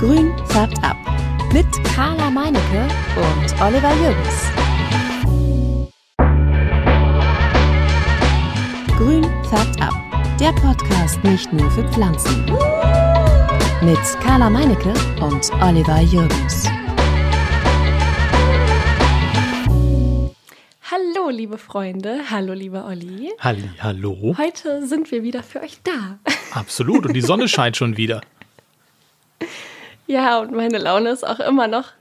Grün färbt ab. Mit Carla Meinecke und Oliver Jürgens. Grün färbt ab. Der Podcast nicht nur für Pflanzen. Mit Carla Meinecke und Oliver Jürgens. Hallo, liebe Freunde. Hallo, lieber Olli. Halli, hallo. Heute sind wir wieder für euch da. Absolut. Und die Sonne scheint schon wieder. Ja, und meine Laune ist auch immer noch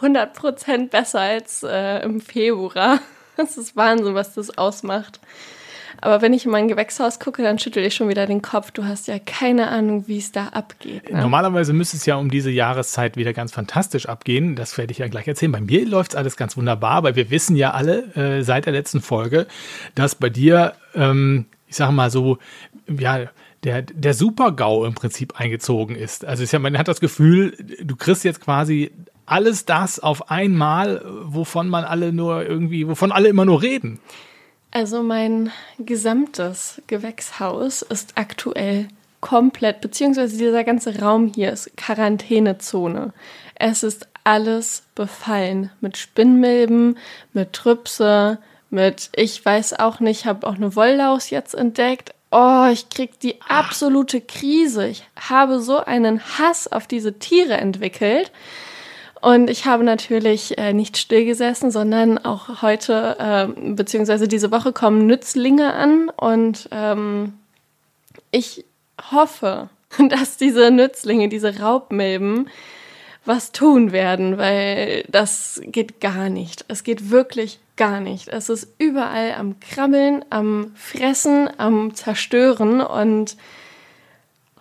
100% besser als äh, im Februar. Das ist Wahnsinn, was das ausmacht. Aber wenn ich in mein Gewächshaus gucke, dann schüttel ich schon wieder den Kopf. Du hast ja keine Ahnung, wie es da abgeht. Ne? Normalerweise müsste es ja um diese Jahreszeit wieder ganz fantastisch abgehen. Das werde ich ja gleich erzählen. Bei mir läuft es alles ganz wunderbar, weil wir wissen ja alle äh, seit der letzten Folge, dass bei dir, ähm, ich sage mal so, ja, der, der Super-GAU im Prinzip eingezogen ist. Also ist ja, man hat das Gefühl, du kriegst jetzt quasi alles das auf einmal, wovon man alle nur irgendwie, wovon alle immer nur reden. Also mein gesamtes Gewächshaus ist aktuell komplett, beziehungsweise dieser ganze Raum hier ist Quarantänezone. Es ist alles befallen mit Spinnmilben, mit Trüpse, mit, ich weiß auch nicht, habe auch eine Wolllaus jetzt entdeckt. Oh, ich krieg die absolute Krise. Ich habe so einen Hass auf diese Tiere entwickelt. Und ich habe natürlich äh, nicht stillgesessen, sondern auch heute, äh, beziehungsweise diese Woche kommen Nützlinge an. Und ähm, ich hoffe, dass diese Nützlinge, diese Raubmilben, was tun werden, weil das geht gar nicht. Es geht wirklich gar nicht. Es ist überall am Krabbeln, am Fressen, am Zerstören und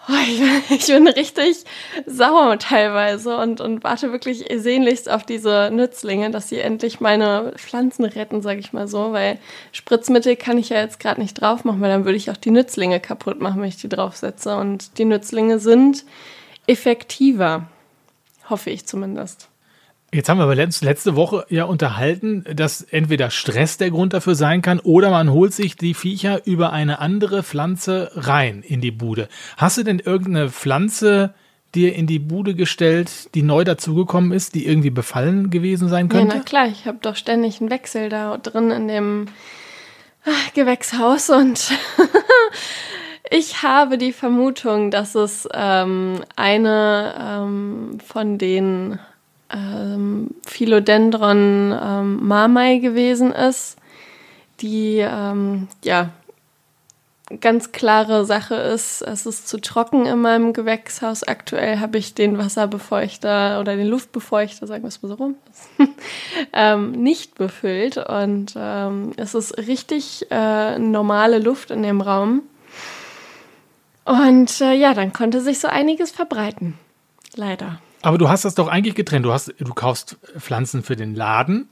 oh, ich, ich, bin richtig sauer teilweise und, und warte wirklich sehnlichst auf diese Nützlinge, dass sie endlich meine Pflanzen retten, sage ich mal so, weil Spritzmittel kann ich ja jetzt gerade nicht drauf machen, weil dann würde ich auch die Nützlinge kaputt machen, wenn ich die draufsetze. Und die Nützlinge sind effektiver. Hoffe ich zumindest. Jetzt haben wir aber letzte Woche ja unterhalten, dass entweder Stress der Grund dafür sein kann oder man holt sich die Viecher über eine andere Pflanze rein in die Bude. Hast du denn irgendeine Pflanze dir in die Bude gestellt, die neu dazugekommen ist, die irgendwie befallen gewesen sein könnte? Ja, na klar, ich habe doch ständig einen Wechsel da drin in dem ah, Gewächshaus und Ich habe die Vermutung, dass es ähm, eine ähm, von den ähm, Philodendron ähm, Marmai gewesen ist, die ähm, ja ganz klare Sache ist, es ist zu trocken in meinem Gewächshaus. Aktuell habe ich den Wasserbefeuchter oder den Luftbefeuchter, sagen wir es mal so rum, ähm, nicht befüllt. Und ähm, es ist richtig äh, normale Luft in dem Raum. Und äh, ja, dann konnte sich so einiges verbreiten. Leider. Aber du hast das doch eigentlich getrennt. Du, hast, du kaufst Pflanzen für den Laden.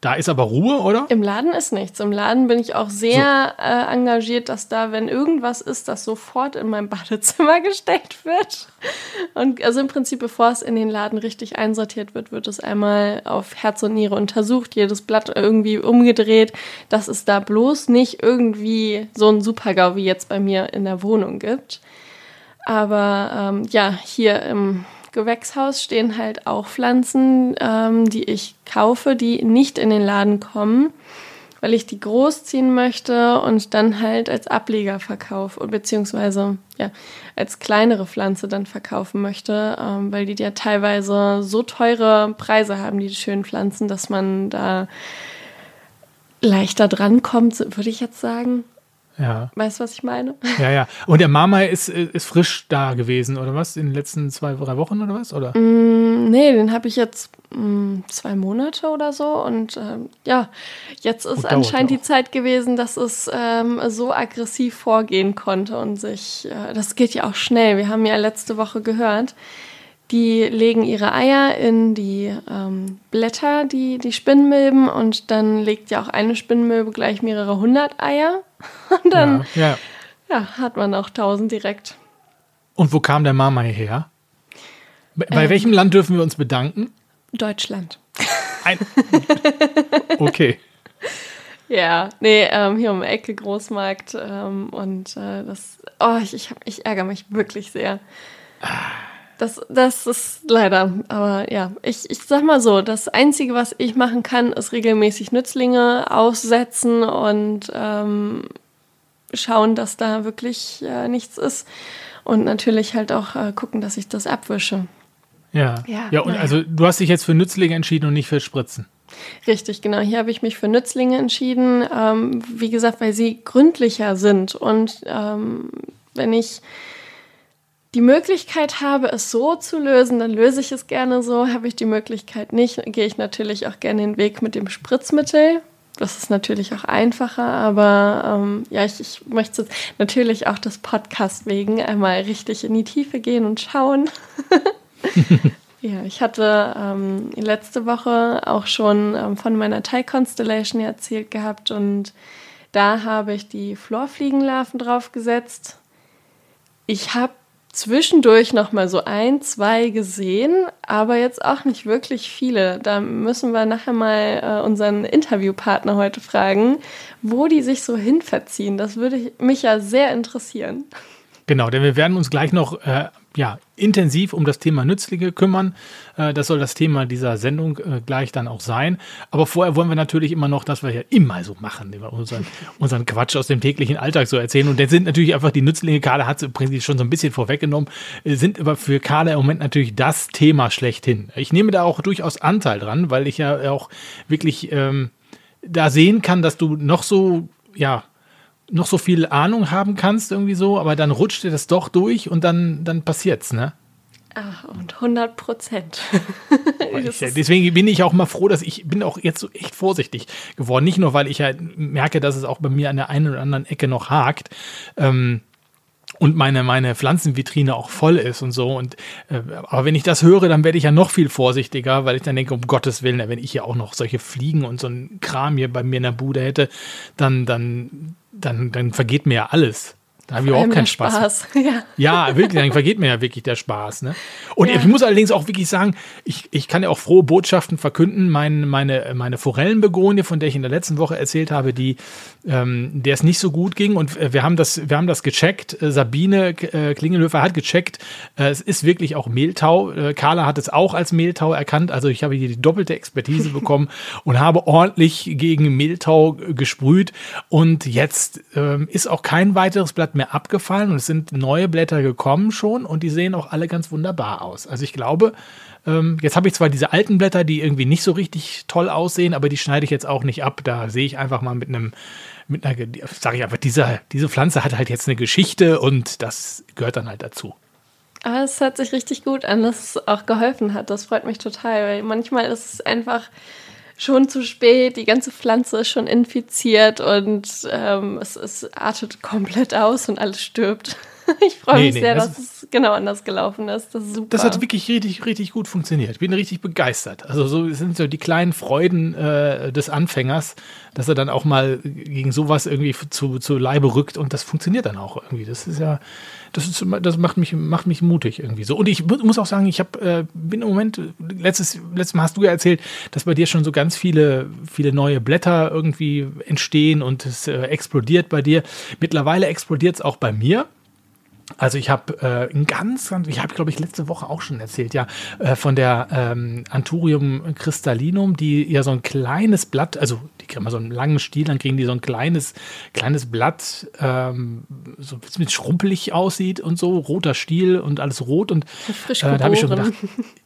Da ist aber Ruhe, oder? Im Laden ist nichts. Im Laden bin ich auch sehr so. äh, engagiert, dass da, wenn irgendwas ist, das sofort in mein Badezimmer gestellt wird. Und also im Prinzip, bevor es in den Laden richtig einsortiert wird, wird es einmal auf Herz und Niere untersucht, jedes Blatt irgendwie umgedreht, dass es da bloß nicht irgendwie so ein Supergau wie jetzt bei mir in der Wohnung gibt. Aber ähm, ja, hier im Gewächshaus stehen halt auch Pflanzen, ähm, die ich kaufe, die nicht in den Laden kommen, weil ich die großziehen möchte und dann halt als Ableger verkaufe, beziehungsweise ja, als kleinere Pflanze dann verkaufen möchte, ähm, weil die ja teilweise so teure Preise haben, die schönen Pflanzen, dass man da leichter drankommt, würde ich jetzt sagen. Ja. Weißt du, was ich meine? Ja, ja. Und der Mama ist, ist frisch da gewesen, oder was? In den letzten zwei, drei Wochen oder was? Oder? Mm, nee, den habe ich jetzt mm, zwei Monate oder so. Und ähm, ja, jetzt ist oh, anscheinend die Zeit gewesen, dass es ähm, so aggressiv vorgehen konnte und sich, äh, das geht ja auch schnell. Wir haben ja letzte Woche gehört, die legen ihre Eier in die ähm, Blätter, die, die Spinnmilben, und dann legt ja auch eine Spinnmilbe gleich mehrere hundert Eier. Und dann ja, ja. ja, hat man auch tausend direkt. Und wo kam der Marmai her? Bei ähm, welchem Land dürfen wir uns bedanken? Deutschland. Ein okay. Ja, nee, ähm, hier um die Ecke Großmarkt ähm, und äh, das, oh, ich, ich, hab, ich ärgere mich wirklich sehr. Das, das ist leider. Aber ja, ich, ich sag mal so, das Einzige, was ich machen kann, ist regelmäßig Nützlinge aussetzen und ähm, schauen, dass da wirklich äh, nichts ist. Und natürlich halt auch äh, gucken, dass ich das abwische. Ja. Ja, ja und naja. also du hast dich jetzt für Nützlinge entschieden und nicht für Spritzen. Richtig, genau. Hier habe ich mich für Nützlinge entschieden. Ähm, wie gesagt, weil sie gründlicher sind. Und ähm, wenn ich die Möglichkeit habe, es so zu lösen, dann löse ich es gerne so. Habe ich die Möglichkeit nicht, gehe ich natürlich auch gerne den Weg mit dem Spritzmittel. Das ist natürlich auch einfacher, aber ähm, ja, ich, ich möchte natürlich auch das Podcast wegen einmal richtig in die Tiefe gehen und schauen. ja, ich hatte ähm, letzte Woche auch schon ähm, von meiner Thai Constellation erzählt gehabt und da habe ich die Florfliegenlarven draufgesetzt. Ich habe zwischendurch noch mal so ein, zwei gesehen, aber jetzt auch nicht wirklich viele. Da müssen wir nachher mal äh, unseren Interviewpartner heute fragen, wo die sich so hin verziehen. Das würde mich ja sehr interessieren. Genau, denn wir werden uns gleich noch äh, ja, intensiv um das Thema Nützlinge kümmern. Äh, das soll das Thema dieser Sendung äh, gleich dann auch sein. Aber vorher wollen wir natürlich immer noch, dass wir ja immer so machen, unseren, unseren Quatsch aus dem täglichen Alltag so erzählen. Und dann sind natürlich einfach die Nützlinge, Kader hat es im schon so ein bisschen vorweggenommen, äh, sind aber für Kader im Moment natürlich das Thema schlechthin. Ich nehme da auch durchaus Anteil dran, weil ich ja auch wirklich ähm, da sehen kann, dass du noch so, ja, noch so viel Ahnung haben kannst, irgendwie so, aber dann rutscht dir das doch durch und dann, dann passiert's, ne? Ach, und 100 Prozent. deswegen bin ich auch mal froh, dass ich bin auch jetzt so echt vorsichtig geworden. Nicht nur, weil ich ja merke, dass es auch bei mir an der einen oder anderen Ecke noch hakt. Ähm, und meine, meine Pflanzenvitrine auch voll ist und so. Und äh, aber wenn ich das höre, dann werde ich ja noch viel vorsichtiger, weil ich dann denke, um Gottes Willen, wenn ich ja auch noch solche Fliegen und so ein Kram hier bei mir in der Bude hätte, dann, dann dann, dann vergeht mir ja alles. Da habe ich überhaupt keinen Spaß. Spaß. Ja. ja. wirklich, dann vergeht mir ja wirklich der Spaß. Ne? Und ja. ich muss allerdings auch wirklich sagen, ich, ich kann ja auch frohe Botschaften verkünden. Mein, meine, meine Forellenbegonie, von der ich in der letzten Woche erzählt habe, die, ähm, der es nicht so gut ging. Und wir haben das, wir haben das gecheckt. Äh, Sabine äh, Klingelhöfer hat gecheckt. Äh, es ist wirklich auch Mehltau. Äh, Carla hat es auch als Mehltau erkannt. Also ich habe hier die doppelte Expertise bekommen und habe ordentlich gegen Mehltau gesprüht. Und jetzt ähm, ist auch kein weiteres Blatt mehr abgefallen und es sind neue Blätter gekommen schon und die sehen auch alle ganz wunderbar aus. Also ich glaube, ähm, jetzt habe ich zwar diese alten Blätter, die irgendwie nicht so richtig toll aussehen, aber die schneide ich jetzt auch nicht ab. Da sehe ich einfach mal mit einem, mit einer, sage ich einfach, diese, diese Pflanze hat halt jetzt eine Geschichte und das gehört dann halt dazu. Aber es hört sich richtig gut an, dass es auch geholfen hat. Das freut mich total, weil manchmal ist es einfach schon zu spät, die ganze Pflanze ist schon infiziert und ähm, es, es artet komplett aus und alles stirbt. Ich freue nee, mich nee, sehr, das dass es genau anders gelaufen ist. Das ist super. Das hat wirklich richtig, richtig gut funktioniert. Ich bin richtig begeistert. Also so sind so die kleinen Freuden äh, des Anfängers, dass er dann auch mal gegen sowas irgendwie zu, zu Leibe rückt und das funktioniert dann auch irgendwie. Das ist ja, das, ist, das macht, mich, macht mich mutig irgendwie so. Und ich muss auch sagen, ich hab, äh, bin im Moment, letztes, letztes Mal hast du ja erzählt, dass bei dir schon so ganz viele, viele neue Blätter irgendwie entstehen und es äh, explodiert bei dir. Mittlerweile explodiert es auch bei mir. Also ich habe äh, ein ganz, ganz, ich habe glaube ich letzte Woche auch schon erzählt, ja, äh, von der ähm, Anthurium crystallinum, die ja so ein kleines Blatt, also die kriegen mal so einen langen Stiel, dann kriegen die so ein kleines, kleines Blatt, ähm, so ein bisschen schrumpelig aussieht und so, roter Stiel und alles rot und Frisch äh, da habe ich schon gedacht,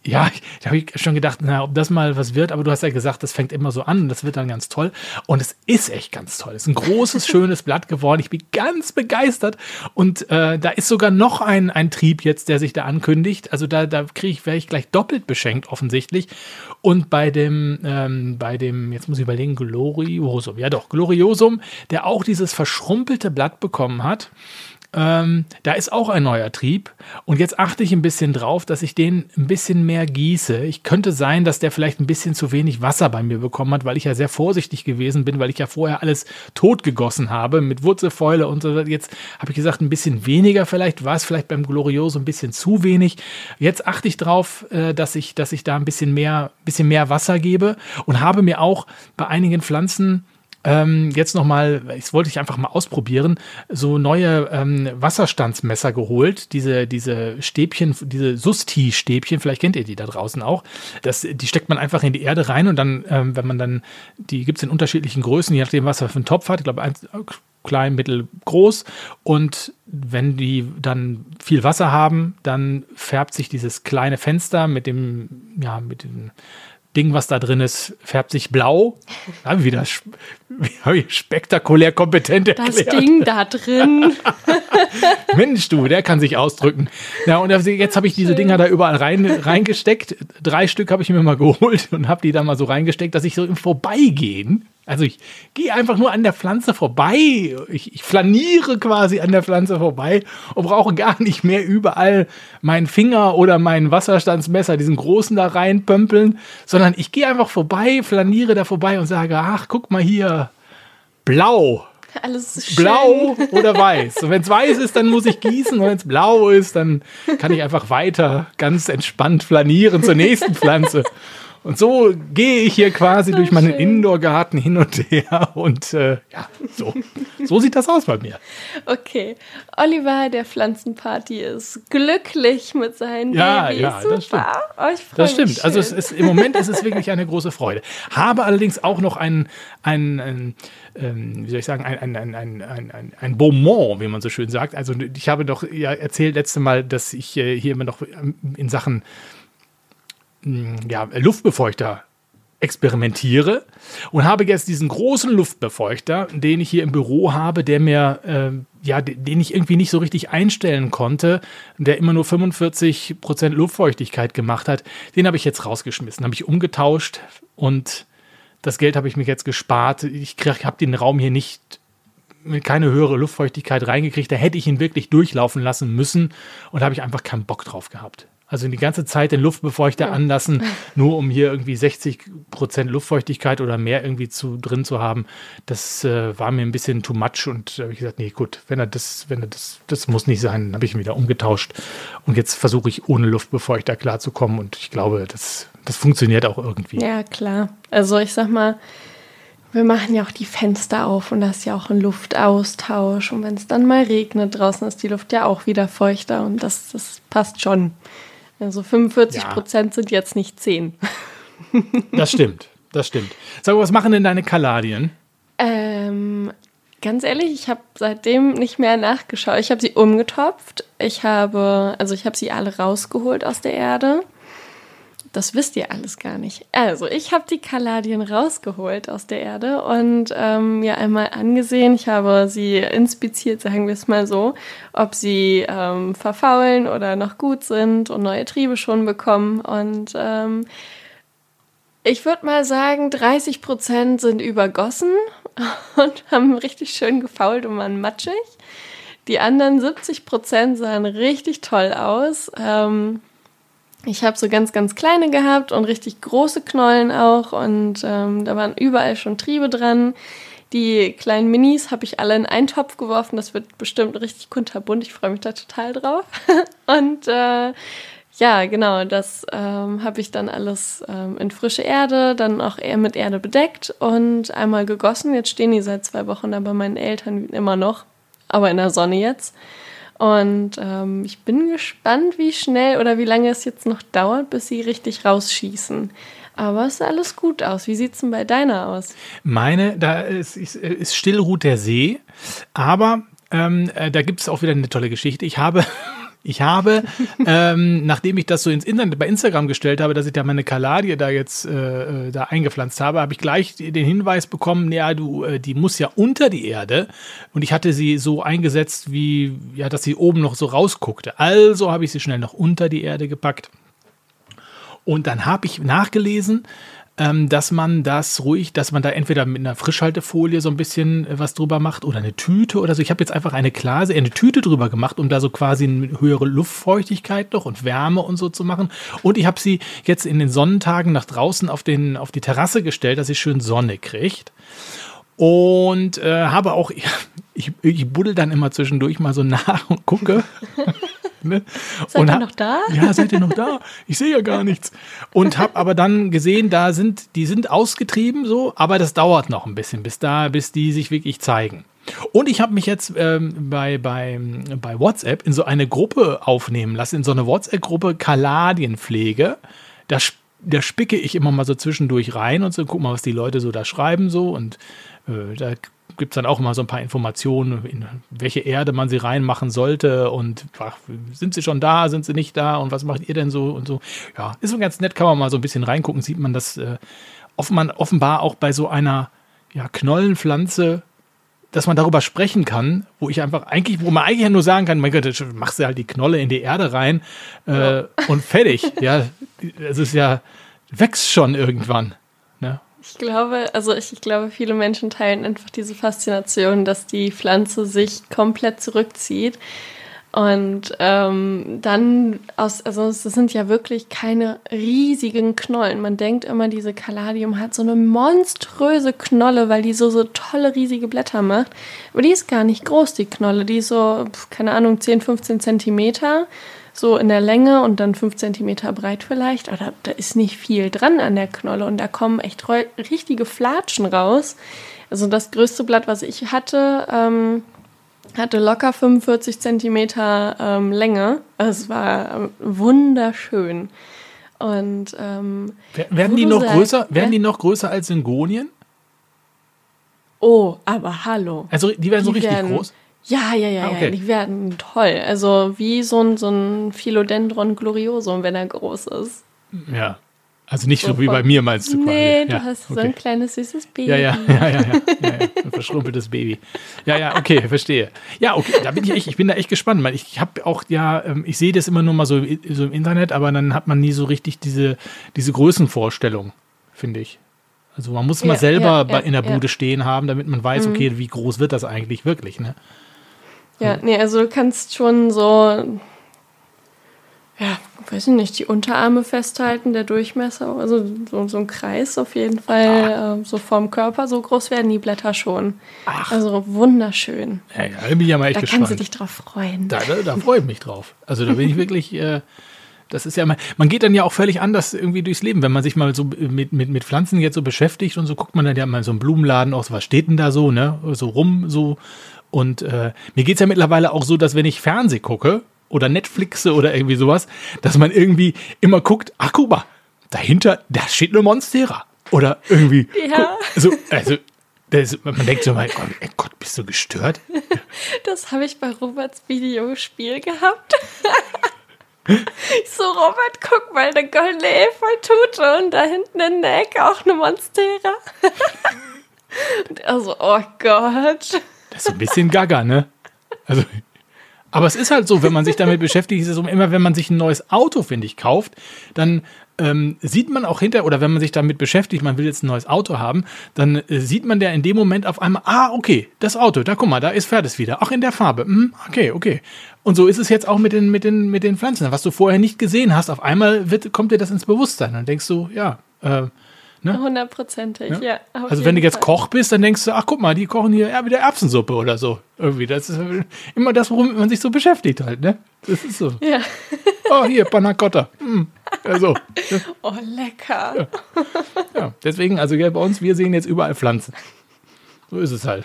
ja, da habe ich schon gedacht, na, ob das mal was wird, aber du hast ja gesagt, das fängt immer so an und das wird dann ganz toll und es ist echt ganz toll. Es ist ein großes, schönes Blatt geworden. Ich bin ganz begeistert und äh, da ist sogar noch ein, ein Trieb jetzt, der sich da ankündigt. Also da, da kriege ich, wäre ich gleich doppelt beschenkt, offensichtlich. Und bei dem, ähm, bei dem, jetzt muss ich überlegen, Gloriosum, ja doch, Gloriosum, der auch dieses verschrumpelte Blatt bekommen hat, ähm, da ist auch ein neuer Trieb. Und jetzt achte ich ein bisschen drauf, dass ich den ein bisschen mehr gieße. Ich könnte sein, dass der vielleicht ein bisschen zu wenig Wasser bei mir bekommen hat, weil ich ja sehr vorsichtig gewesen bin, weil ich ja vorher alles totgegossen habe mit Wurzelfäule und so. Jetzt habe ich gesagt, ein bisschen weniger vielleicht. War es vielleicht beim Glorioso ein bisschen zu wenig. Jetzt achte ich drauf, äh, dass ich, dass ich da ein bisschen mehr, bisschen mehr Wasser gebe und habe mir auch bei einigen Pflanzen ähm, jetzt nochmal, das wollte ich einfach mal ausprobieren, so neue ähm, Wasserstandsmesser geholt. Diese, diese Stäbchen, diese Susti-Stäbchen, vielleicht kennt ihr die da draußen auch. Das, die steckt man einfach in die Erde rein und dann, ähm, wenn man dann, die gibt es in unterschiedlichen Größen, je nachdem, was er für einen Topf hat. Ich glaube, klein, mittel, groß. Und wenn die dann viel Wasser haben, dann färbt sich dieses kleine Fenster mit dem, ja, mit dem Ding, was da drin ist, färbt sich blau. Habe ich wieder hab ich spektakulär kompetent erklärt. Das Ding da drin. Mensch, du, der kann sich ausdrücken. Ja, und jetzt habe ich diese Dinger da überall rein, reingesteckt. Drei Stück habe ich mir mal geholt und habe die da mal so reingesteckt, dass ich so im Vorbeigehen also ich gehe einfach nur an der Pflanze vorbei. Ich, ich, flaniere quasi an der Pflanze vorbei und brauche gar nicht mehr überall meinen Finger oder mein Wasserstandsmesser, diesen großen da reinpömpeln, sondern ich gehe einfach vorbei, flaniere da vorbei und sage, ach, guck mal hier, blau. Alles schön. Blau oder weiß. Und wenn es weiß ist, dann muss ich gießen. Und wenn es blau ist, dann kann ich einfach weiter ganz entspannt flanieren zur nächsten Pflanze. Und so gehe ich hier quasi so durch meinen Indoor-Garten hin und her und äh, ja, so. so sieht das aus bei mir. Okay, Oliver, der Pflanzenparty, ist glücklich mit seinen ja, Babys. Ja, Super. das stimmt. Oh, das stimmt. Schön. Also es ist, im Moment ist es wirklich eine große Freude. Habe allerdings auch noch ein, ein, ein ähm, wie soll ich sagen, ein, ein, ein, ein, ein, ein Beaumont, wie man so schön sagt. Also ich habe doch ja erzählt letzte Mal, dass ich äh, hier immer noch in Sachen ja, Luftbefeuchter experimentiere und habe jetzt diesen großen Luftbefeuchter, den ich hier im Büro habe, der mir, äh, ja, den ich irgendwie nicht so richtig einstellen konnte, der immer nur 45 Prozent Luftfeuchtigkeit gemacht hat, den habe ich jetzt rausgeschmissen, habe ich umgetauscht und das Geld habe ich mir jetzt gespart. Ich habe den Raum hier nicht mit keine höhere Luftfeuchtigkeit reingekriegt. Da hätte ich ihn wirklich durchlaufen lassen müssen und habe ich einfach keinen Bock drauf gehabt. Also die ganze Zeit den Luftbefeuchter ja. anlassen, nur um hier irgendwie 60 Prozent Luftfeuchtigkeit oder mehr irgendwie zu, drin zu haben. Das äh, war mir ein bisschen too much und da habe ich gesagt, nee, gut, wenn er das, wenn er das, das muss nicht sein, dann habe ich ihn wieder umgetauscht. Und jetzt versuche ich ohne Luftbefeuchter klarzukommen und ich glaube, das, das funktioniert auch irgendwie. Ja, klar. Also ich sag mal, wir machen ja auch die Fenster auf und das ist ja auch ein Luftaustausch. Und wenn es dann mal regnet, draußen ist die Luft ja auch wieder feuchter und das, das passt schon. Also 45 Prozent ja. sind jetzt nicht 10. das stimmt, das stimmt. Sag mal, was machen denn deine Kaladien? Ähm, ganz ehrlich, ich habe seitdem nicht mehr nachgeschaut. Ich habe sie umgetopft. Ich habe, also ich habe sie alle rausgeholt aus der Erde. Das wisst ihr alles gar nicht. Also, ich habe die Kaladien rausgeholt aus der Erde und ähm, mir einmal angesehen. Ich habe sie inspiziert, sagen wir es mal so, ob sie ähm, verfaulen oder noch gut sind und neue Triebe schon bekommen. Und ähm, ich würde mal sagen, 30 Prozent sind übergossen und haben richtig schön gefault und waren matschig. Die anderen 70 Prozent sahen richtig toll aus. Ähm, ich habe so ganz, ganz kleine gehabt und richtig große Knollen auch und ähm, da waren überall schon Triebe dran. Die kleinen Minis habe ich alle in einen Topf geworfen. Das wird bestimmt richtig kunterbunt. Ich freue mich da total drauf. und äh, ja, genau, das ähm, habe ich dann alles ähm, in frische Erde, dann auch eher mit Erde bedeckt und einmal gegossen. Jetzt stehen die seit zwei Wochen da bei meinen Eltern immer noch, aber in der Sonne jetzt. Und ähm, ich bin gespannt, wie schnell oder wie lange es jetzt noch dauert, bis sie richtig rausschießen. Aber es sah alles gut aus. Wie sieht es denn bei deiner aus? Meine, da ist, ist, ist Stillruht der See. Aber ähm, äh, da gibt es auch wieder eine tolle Geschichte. Ich habe ich habe, ähm, nachdem ich das so ins Internet bei Instagram gestellt habe, dass ich da meine Kaladie da jetzt äh, äh, da eingepflanzt habe, habe ich gleich den Hinweis bekommen, ja, du, äh, die muss ja unter die Erde. Und ich hatte sie so eingesetzt, wie, ja, dass sie oben noch so rausguckte. Also habe ich sie schnell noch unter die Erde gepackt. Und dann habe ich nachgelesen, ähm, dass man das ruhig, dass man da entweder mit einer Frischhaltefolie so ein bisschen äh, was drüber macht oder eine Tüte oder so. Ich habe jetzt einfach eine Klase, eine Tüte drüber gemacht, um da so quasi eine höhere Luftfeuchtigkeit noch und Wärme und so zu machen. Und ich habe sie jetzt in den Sonnentagen nach draußen auf, den, auf die Terrasse gestellt, dass sie schön Sonne kriegt. Und äh, habe auch, ich, ich buddel dann immer zwischendurch mal so nach und gucke. Ne? Seid Und ihr noch da? Ja, seid ihr noch da? Ich sehe ja gar nichts. Und habe aber dann gesehen, da sind, die sind ausgetrieben so, aber das dauert noch ein bisschen, bis da, bis die sich wirklich zeigen. Und ich habe mich jetzt ähm, bei, bei, bei WhatsApp in so eine Gruppe aufnehmen lassen, in so eine WhatsApp-Gruppe Kaladienpflege. Da, da spicke ich immer mal so zwischendurch rein und so, guck mal, was die Leute so da schreiben so und äh, da gibt es dann auch immer so ein paar Informationen, in welche Erde man sie reinmachen sollte und ach, sind sie schon da, sind sie nicht da und was macht ihr denn so und so. Ja, ist so ganz nett, kann man mal so ein bisschen reingucken, sieht man das äh, offen, offenbar auch bei so einer ja, Knollenpflanze, dass man darüber sprechen kann, wo ich einfach eigentlich, wo man eigentlich ja nur sagen kann, mein Gott, machst du halt die Knolle in die Erde rein äh, und fertig. ja, es ist ja, wächst schon irgendwann. Ne? Ich glaube, also ich, ich glaube, viele Menschen teilen einfach diese Faszination, dass die Pflanze sich komplett zurückzieht. Und ähm, dann aus, also es sind ja wirklich keine riesigen Knollen. Man denkt immer, diese Caladium hat so eine monströse Knolle, weil die so, so tolle, riesige Blätter macht. Aber die ist gar nicht groß, die Knolle. Die ist so, keine Ahnung, 10, 15 Zentimeter so in der Länge und dann 5 Zentimeter breit vielleicht. Aber da, da ist nicht viel dran an der Knolle und da kommen echt richtige Flatschen raus. Also das größte Blatt, was ich hatte, ähm, hatte locker 45 Zentimeter ähm, Länge. Also es war ähm, wunderschön. Und ähm, Wer- Werden die noch sagst, größer, werden die noch größer als Syngonien? oh, aber hallo. Also die werden so Die richtig werden- groß. Ja, ja, ja, Ah, okay. ja, die werden toll. Also wie so ein, so ein Philodendron gloriosum, wenn er groß ist. Ja. Also nicht so, So wie bei mir meinst du quasi. Nee, du ja, hast so okay. ein kleines süßes Baby. Ja, ja, ja, ja, ja, ja. Ein verschrumpeltes Baby. Ja, ja, okay, verstehe. Ja, okay, da bin ich echt, ich bin da echt gespannt, weil ich habe auch ja, ähm, ich sehe das immer nur mal so, so im Internet, aber dann hat man nie so richtig diese, diese Größenvorstellung, finde ich. Also man muss mal selber bei, in der. Mhm. Bude stehen haben, damit man weiß, okay, wie groß wird das eigentlich wirklich, ne? Ja, nee, also du kannst schon so, ja, weiß ich nicht, die Unterarme festhalten, der Durchmesser, also so, so ein Kreis auf jeden Fall, äh, so vom Körper, so groß werden die Blätter schon. Also wunderschön. Ja, ja, da bin ich ja mal echt Da gespannt. kannst du dich drauf freuen. Da, da, da freue ich mich drauf. Also da bin ich wirklich, äh, das ist ja mal, man geht dann ja auch völlig anders irgendwie durchs Leben, wenn man sich mal so mit, mit, mit Pflanzen jetzt so beschäftigt und so guckt man dann ja mal in so einen Blumenladen aus, was steht denn da so, ne, so rum, so. Und äh, mir geht's ja mittlerweile auch so, dass wenn ich Fernseh gucke oder Netflixe oder irgendwie sowas, dass man irgendwie immer guckt, ach guck mal, dahinter, da steht eine Monstera. Oder irgendwie, Ja. guck, so, also, das, man denkt so mal, Gott, ey Gott, bist du gestört? Das habe ich bei Roberts Videospiel gehabt. Ich so, Robert, guck mal, eine goldene Efeutute und da hinten in der Ecke auch eine Monstera. Und er so, oh Gott. Das ist ein bisschen gaga, ne? Also, aber es ist halt so, wenn man sich damit beschäftigt, ist es so, immer, wenn man sich ein neues Auto, finde ich, kauft, dann ähm, sieht man auch hinter, oder wenn man sich damit beschäftigt, man will jetzt ein neues Auto haben, dann äh, sieht man der in dem Moment auf einmal, ah, okay, das Auto, da guck mal, da ist Ferdes wieder, auch in der Farbe, hm, okay, okay. Und so ist es jetzt auch mit den, mit den, mit den Pflanzen. Was du vorher nicht gesehen hast, auf einmal wird, kommt dir das ins Bewusstsein. Dann denkst du, ja, äh, Hundertprozentig, ja. auf also wenn du jetzt Fall. Koch bist, dann denkst du, ach guck mal, die kochen hier ja, wieder Erbsensuppe oder so. Irgendwie. Das ist immer das, worum man sich so beschäftigt halt, ne? Das ist so. Ja. Oh, hier, Panna Cotta. Hm. Also, Oh, lecker. ja. Deswegen, also ja, bei uns, wir sehen jetzt überall Pflanzen. So ist es halt.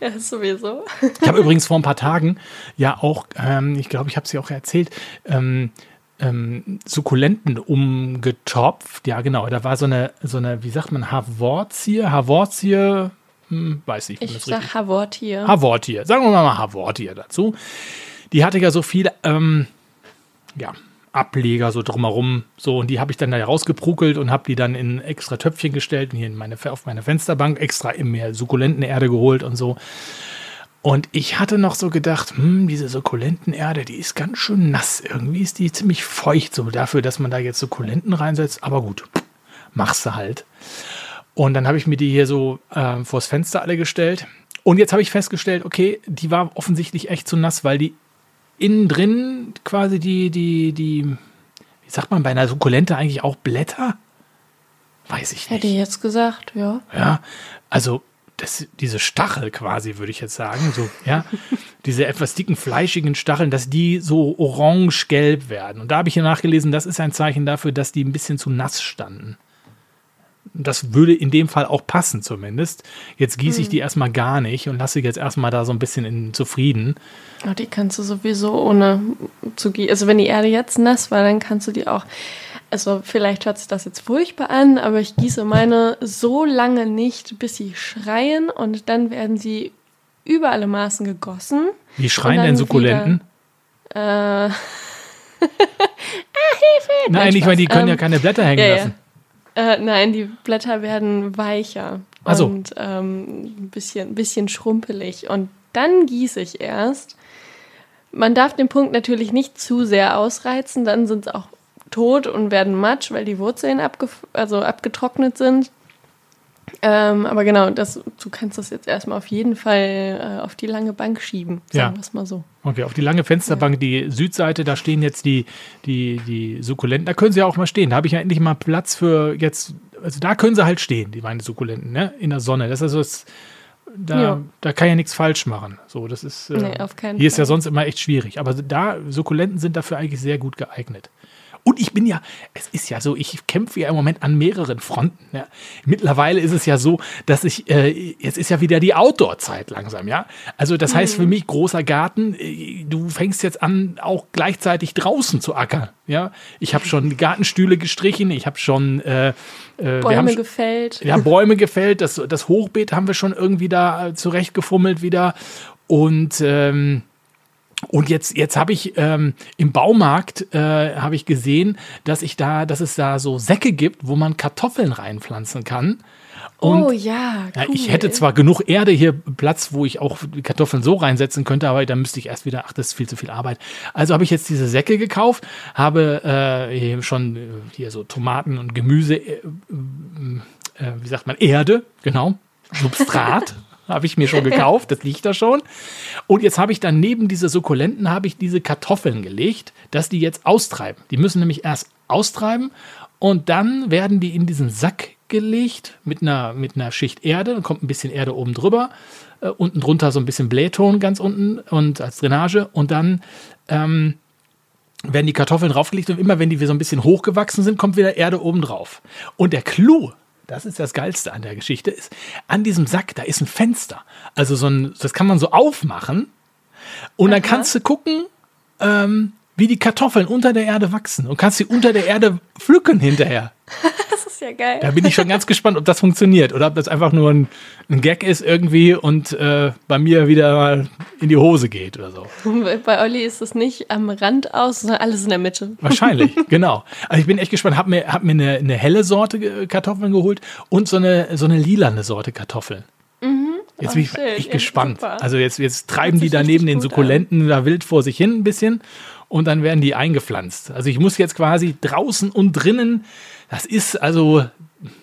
Ja, sowieso. Ich habe übrigens vor ein paar Tagen ja auch, ähm, ich glaube, ich habe es ja auch erzählt, ähm, ähm, Sukkulenten umgetopft. Ja, genau. Da war so eine, so eine, wie sagt man, Havortie, Havortie, hm, weiß Ich richtig sag Havortier. Havortier. Sagen wir mal Havortier dazu. Die hatte ja so viele, ähm, ja, Ableger so drumherum. So, und die habe ich dann da rausgeprukelt und habe die dann in extra Töpfchen gestellt und hier in meine, auf meine Fensterbank extra in mehr Sukkulentenerde geholt und so. Und ich hatte noch so gedacht, hm, diese Sukkulentenerde, die ist ganz schön nass. Irgendwie ist die ziemlich feucht, so dafür, dass man da jetzt Sukkulenten reinsetzt. Aber gut, machst du halt. Und dann habe ich mir die hier so äh, vors Fenster alle gestellt. Und jetzt habe ich festgestellt, okay, die war offensichtlich echt zu nass, weil die innen drin quasi die, die, die, wie sagt man bei einer Sukkulente eigentlich auch Blätter? Weiß ich nicht. Hätte ich jetzt gesagt, ja. Ja, also das, diese Stachel quasi, würde ich jetzt sagen, so, ja, diese etwas dicken, fleischigen Stacheln, dass die so orange-gelb werden. Und da habe ich hier nachgelesen, das ist ein Zeichen dafür, dass die ein bisschen zu nass standen. Das würde in dem Fall auch passen, zumindest. Jetzt gieße ich die erstmal gar nicht und lasse jetzt erstmal da so ein bisschen in zufrieden. Oh, die kannst du sowieso ohne zu gießen. Also, wenn die Erde jetzt nass war, dann kannst du die auch. Also, vielleicht hört sich das jetzt furchtbar an, aber ich gieße meine so lange nicht, bis sie schreien und dann werden sie über alle Maßen gegossen. Wie schreien denn Sukkulenten? Äh. ah, Hilfe! Nein, ich meine, die können ja Ähm, keine Blätter hängen ja, ja. lassen. Äh, nein, die Blätter werden weicher Ach so. und ähm, ein bisschen, bisschen schrumpelig. Und dann gieße ich erst. Man darf den Punkt natürlich nicht zu sehr ausreizen, dann sind sie auch tot und werden matsch, weil die Wurzeln abge also abgetrocknet sind. Ähm, aber genau, das, du kannst das jetzt erstmal auf jeden Fall äh, auf die lange Bank schieben, Ja. sagen wir es mal so. Okay, auf die lange Fensterbank, die Südseite, da stehen jetzt die, die, die Sukkulenten. Da können sie ja auch mal stehen. Da habe ich ja endlich mal Platz für jetzt. Also da können sie halt stehen, die meine Sukkulenten, ne? In der Sonne. Das ist also das, da, Ja. da kann ja nichts falsch machen. So, das ist. Äh, Nee, hier ist ja Fall. sonst immer echt schwierig. Aber da, Sukkulenten sind dafür eigentlich sehr gut geeignet. Und ich bin ja, es ist ja so, ich kämpfe ja im Moment an mehreren Fronten. Ja. Mittlerweile ist es ja so, dass ich, äh, jetzt ist ja wieder die Outdoor-Zeit langsam, ja. Also das heißt für mich, großer Garten, äh, du fängst jetzt an, auch gleichzeitig draußen zu ackern. Ja. Ich habe schon Gartenstühle gestrichen, ich habe schon äh, äh, wir haben Bäume schon- gefällt. ja, Bäume gefällt, das, das Hochbeet haben wir schon irgendwie da äh, zurechtgefummelt wieder. Und, ähm, und jetzt, jetzt habe ich ähm, im Baumarkt äh, habe ich gesehen, dass ich da, dass es da so Säcke gibt, wo man Kartoffeln reinpflanzen kann. Und oh ja, cool. ja, ich hätte zwar genug Erde hier, Platz, wo ich auch die Kartoffeln so reinsetzen könnte, aber dann müsste ich erst wieder, ach, das ist viel zu viel Arbeit. Also habe ich jetzt diese Säcke gekauft, habe äh, schon äh, hier so Tomaten und Gemüse, äh, äh, wie sagt man, Erde, genau, Substrat. Habe ich mir schon gekauft, das liegt da schon. Und jetzt habe ich dann neben diese Sukkulenten habe ich diese Kartoffeln gelegt, dass die jetzt austreiben. Die müssen nämlich erst austreiben und dann werden die in diesen Sack gelegt mit einer, mit einer Schicht Erde. Dann kommt ein bisschen Erde oben drüber. Äh, unten drunter so ein bisschen Blähton ganz unten und als Drainage. Und dann ähm, werden die Kartoffeln draufgelegt und immer wenn die so ein bisschen hochgewachsen sind, kommt wieder Erde oben drauf. Und der Clou, das ist das Geilste an der Geschichte, ist, an diesem Sack, da ist ein Fenster. Also so ein, das kann man so aufmachen und dann kannst du gucken, ähm, wie die Kartoffeln unter der Erde wachsen und kannst sie unter der Erde pflücken hinterher. Ja geil. Da bin ich schon ganz gespannt, ob das funktioniert oder ob das einfach nur ein, ein Gag ist irgendwie und äh, bei mir wieder mal in die Hose geht oder so. Bei Olli ist es nicht am Rand aus, sondern alles in der Mitte. Wahrscheinlich, genau. Also ich bin echt gespannt. Hab mir, hab mir eine, eine helle Sorte Kartoffeln geholt und so eine, so eine lilane Sorte Kartoffeln. Jetzt Oh, bin ich schön. echt Ja, gespannt. super. Also jetzt, jetzt treiben die sich da richtig neben den Sukkulenten da wild vor sich hin ein bisschen und dann werden die eingepflanzt. Also ich muss jetzt quasi draußen und drinnen, das ist also,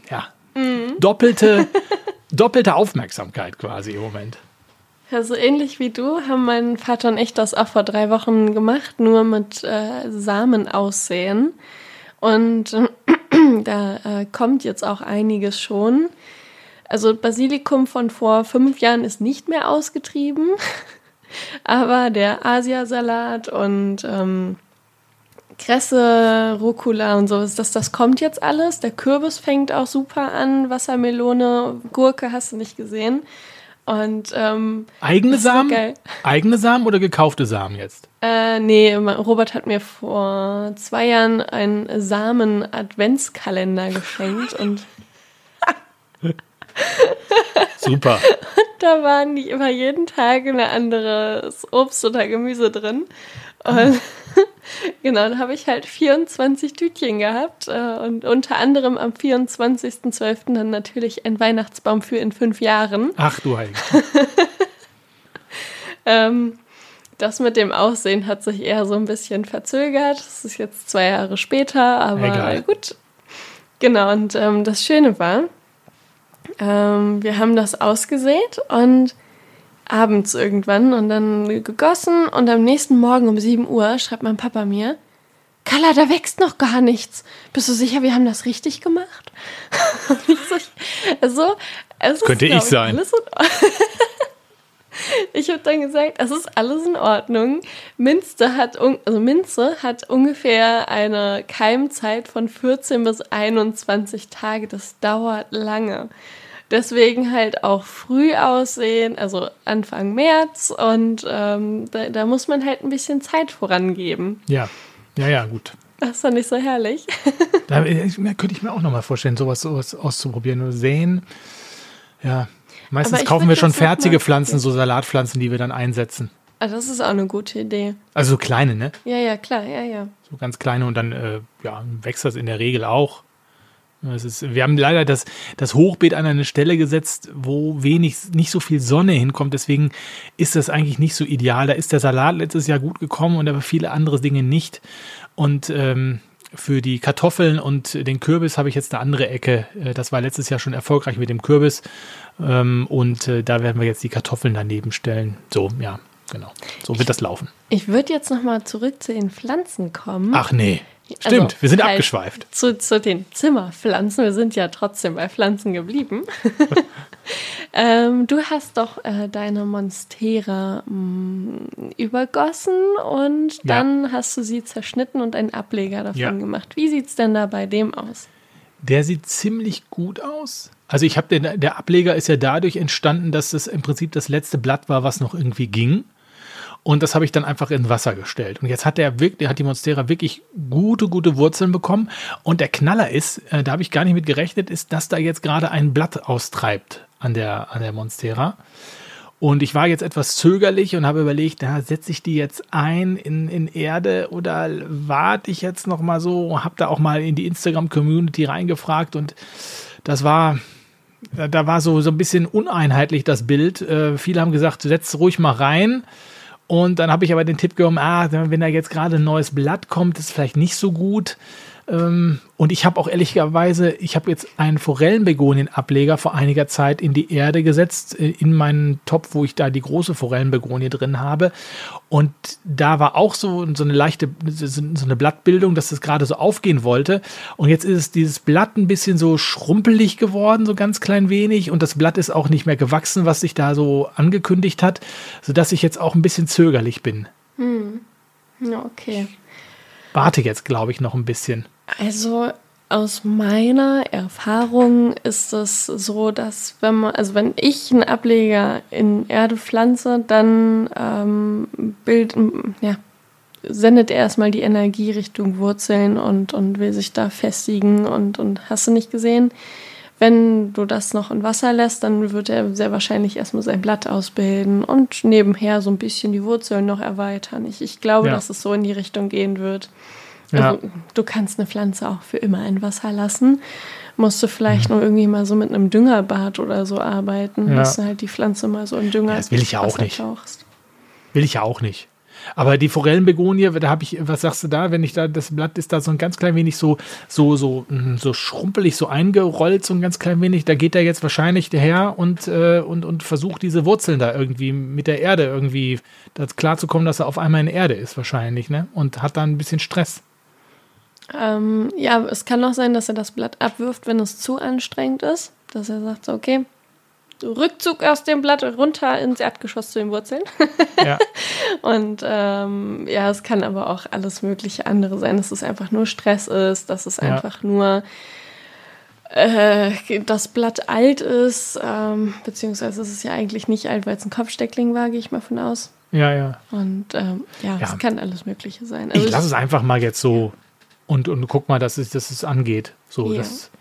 ja, Mhm. doppelte, doppelte Aufmerksamkeit quasi im Moment. Ja, so ähnlich wie du haben mein Vater und ich das auch vor drei Wochen gemacht, nur mit äh, Samen aussehen. Und äh, da äh, kommt jetzt auch einiges schon. Also Basilikum von vor fünf Jahren ist nicht mehr ausgetrieben, aber der Asiasalat und ähm, Kresse, Rucola und sowas, das, das kommt jetzt alles. Der Kürbis fängt auch super an, Wassermelone, Gurke hast du nicht gesehen. Und ähm, Eigene Samen? Eigene Samen oder gekaufte Samen jetzt? äh, nee, Robert hat mir vor zwei Jahren einen Samen-Adventskalender geschenkt und Super. da waren die immer jeden Tag ein anderes Obst oder Gemüse drin. Und genau, dann habe ich halt 24 Tütchen gehabt äh, und unter anderem am 24.12. dann natürlich ein Weihnachtsbaum für in fünf Jahren. Ach du Heilige. Ähm, das mit dem Aussehen hat sich eher so ein bisschen verzögert. Es ist jetzt zwei Jahre später, aber Egal. gut. Genau, und ähm, das Schöne war, ähm, wir haben das ausgesät und abends irgendwann und dann gegossen und am nächsten Morgen um 7 Uhr schreibt mein Papa mir, Carla, da wächst noch gar nichts. Bist du sicher, wir haben das richtig gemacht? also, es Könnte ist, ich sein. Ich habe dann gesagt, es ist alles in Ordnung. Minze hat, also Minze hat ungefähr eine Keimzeit von 14 bis 21 Tage. Das dauert lange. Deswegen halt auch früh aussehen, also Anfang März. Und ähm, da, da muss man halt ein bisschen Zeit vorangeben. Ja, ja, ja, gut. Das ist doch nicht so herrlich. Da könnte ich mir auch nochmal vorstellen, sowas, sowas auszuprobieren. Nur sehen. Ja, meistens kaufen wir schon fertige Pflanzen, so Salatpflanzen, die wir dann einsetzen. Also das ist auch eine gute Idee. Also so kleine, ne? Ja, ja, klar, ja, ja. So ganz kleine und dann äh, ja, wächst das in der Regel auch. Ist, wir haben leider das, das Hochbeet an eine Stelle gesetzt, wo wenig, nicht so viel Sonne hinkommt. Deswegen ist das eigentlich nicht so ideal. Da ist der Salat letztes Jahr gut gekommen und aber viele andere Dinge nicht. Und ähm, für die Kartoffeln und den Kürbis habe ich jetzt eine andere Ecke. Äh, das war letztes Jahr schon erfolgreich mit dem Kürbis. Ähm, und äh, da werden wir jetzt die Kartoffeln daneben stellen. So, ja, genau. So wird das laufen. Ich würde jetzt nochmal zurück zu den Pflanzen kommen. Ach nee. Stimmt, also, wir sind halt abgeschweift. Zu, zu den Zimmerpflanzen. Wir sind ja trotzdem bei Pflanzen geblieben. ähm, du hast doch äh, deine Monstera mh, mm, übergossen und dann ja. hast du sie zerschnitten und einen Ableger davon ja. gemacht. Wie sieht es denn da bei dem aus? Der sieht ziemlich gut aus. Also ich habe den, der Ableger ist ja dadurch entstanden, dass es im Prinzip das letzte Blatt war, was noch irgendwie ging. Und das habe ich dann einfach in Wasser gestellt. Und jetzt hat der wirklich, hat die Monstera wirklich gute, gute Wurzeln bekommen. Und der Knaller ist, äh, da habe ich gar nicht mit gerechnet, ist, dass da jetzt gerade ein Blatt austreibt an der, an der Monstera. Und ich war jetzt etwas zögerlich und habe überlegt, da setze ich die jetzt ein in, in Erde oder warte ich jetzt noch mal so, habe da auch mal in die Instagram-Community reingefragt und das war, da war so, so ein bisschen uneinheitlich das Bild. Äh, viele haben gesagt, setz ruhig mal rein. Und dann habe ich aber den Tipp genommen, ah, wenn da jetzt gerade ein neues Blatt kommt, ist vielleicht nicht so gut. Ähm, und ich habe auch ehrlicherweise, ich habe jetzt einen Forellenbegonien-Ableger vor einiger Zeit in die Erde gesetzt, äh, in meinen Topf, wo ich da die große Forellenbegonie drin habe. Und da war auch so, so eine leichte, so eine Blattbildung, dass das gerade so aufgehen wollte. Und jetzt ist es dieses Blatt ein bisschen so schrumpelig geworden, so ganz klein wenig. Und das Blatt ist auch nicht mehr gewachsen, was sich da so angekündigt hat, sodass ich jetzt auch ein bisschen zögerlich bin. Hm. Okay warte jetzt, glaube ich, noch ein bisschen. Also aus meiner Erfahrung ist es so, dass wenn man, also wenn ich einen Ableger in Erde pflanze, dann ähm, bild, ja, sendet er erstmal die Energie Richtung Wurzeln und, und will sich da festigen und, und hast du nicht gesehen. Wenn du das noch in Wasser lässt, dann wird er sehr wahrscheinlich erstmal sein Blatt ausbilden und nebenher so ein bisschen die Wurzeln noch erweitern. Ich, ich glaube, ja. dass es so in die Richtung gehen wird. Also, ja. du kannst eine Pflanze auch für immer in Wasser lassen. Musst du vielleicht mhm. noch irgendwie mal so mit einem Düngerbad oder so arbeiten, ja. dass du halt die Pflanze mal so in Dünger. Ja, das will ich ja auch nicht. Tauchst. Will ich ja auch nicht. Aber die Forellenbegonie, da habe ich, was sagst du da, wenn ich da, das Blatt ist da so ein ganz klein wenig so, so, so, mm, so schrumpelig, so eingerollt, so ein ganz klein wenig. Da geht er jetzt wahrscheinlich daher und, äh, und, und versucht diese Wurzeln da irgendwie mit der Erde irgendwie das klarzukommen, dass er auf einmal in Erde ist, wahrscheinlich, ne? Und hat dann ein bisschen Stress. Ähm, ja, es kann auch sein, dass er das Blatt abwirft, wenn es zu anstrengend ist. Dass er sagt, so, okay, Rückzug aus dem Blatt runter ins Erdgeschoss zu den Wurzeln. Ja. und ähm, ja, es kann aber auch alles mögliche andere sein, dass es einfach nur Stress ist, dass es ja. einfach nur äh, das Blatt alt ist, ähm, beziehungsweise ist es ja eigentlich nicht alt, weil es ein Kopfsteckling war, gehe ich mal von aus. Ja, ja. Und ähm, ja, ja, es kann alles Mögliche sein. Also ich lasse es einfach mal jetzt so und, und guck mal, dass es, dass es angeht. So, ja. das,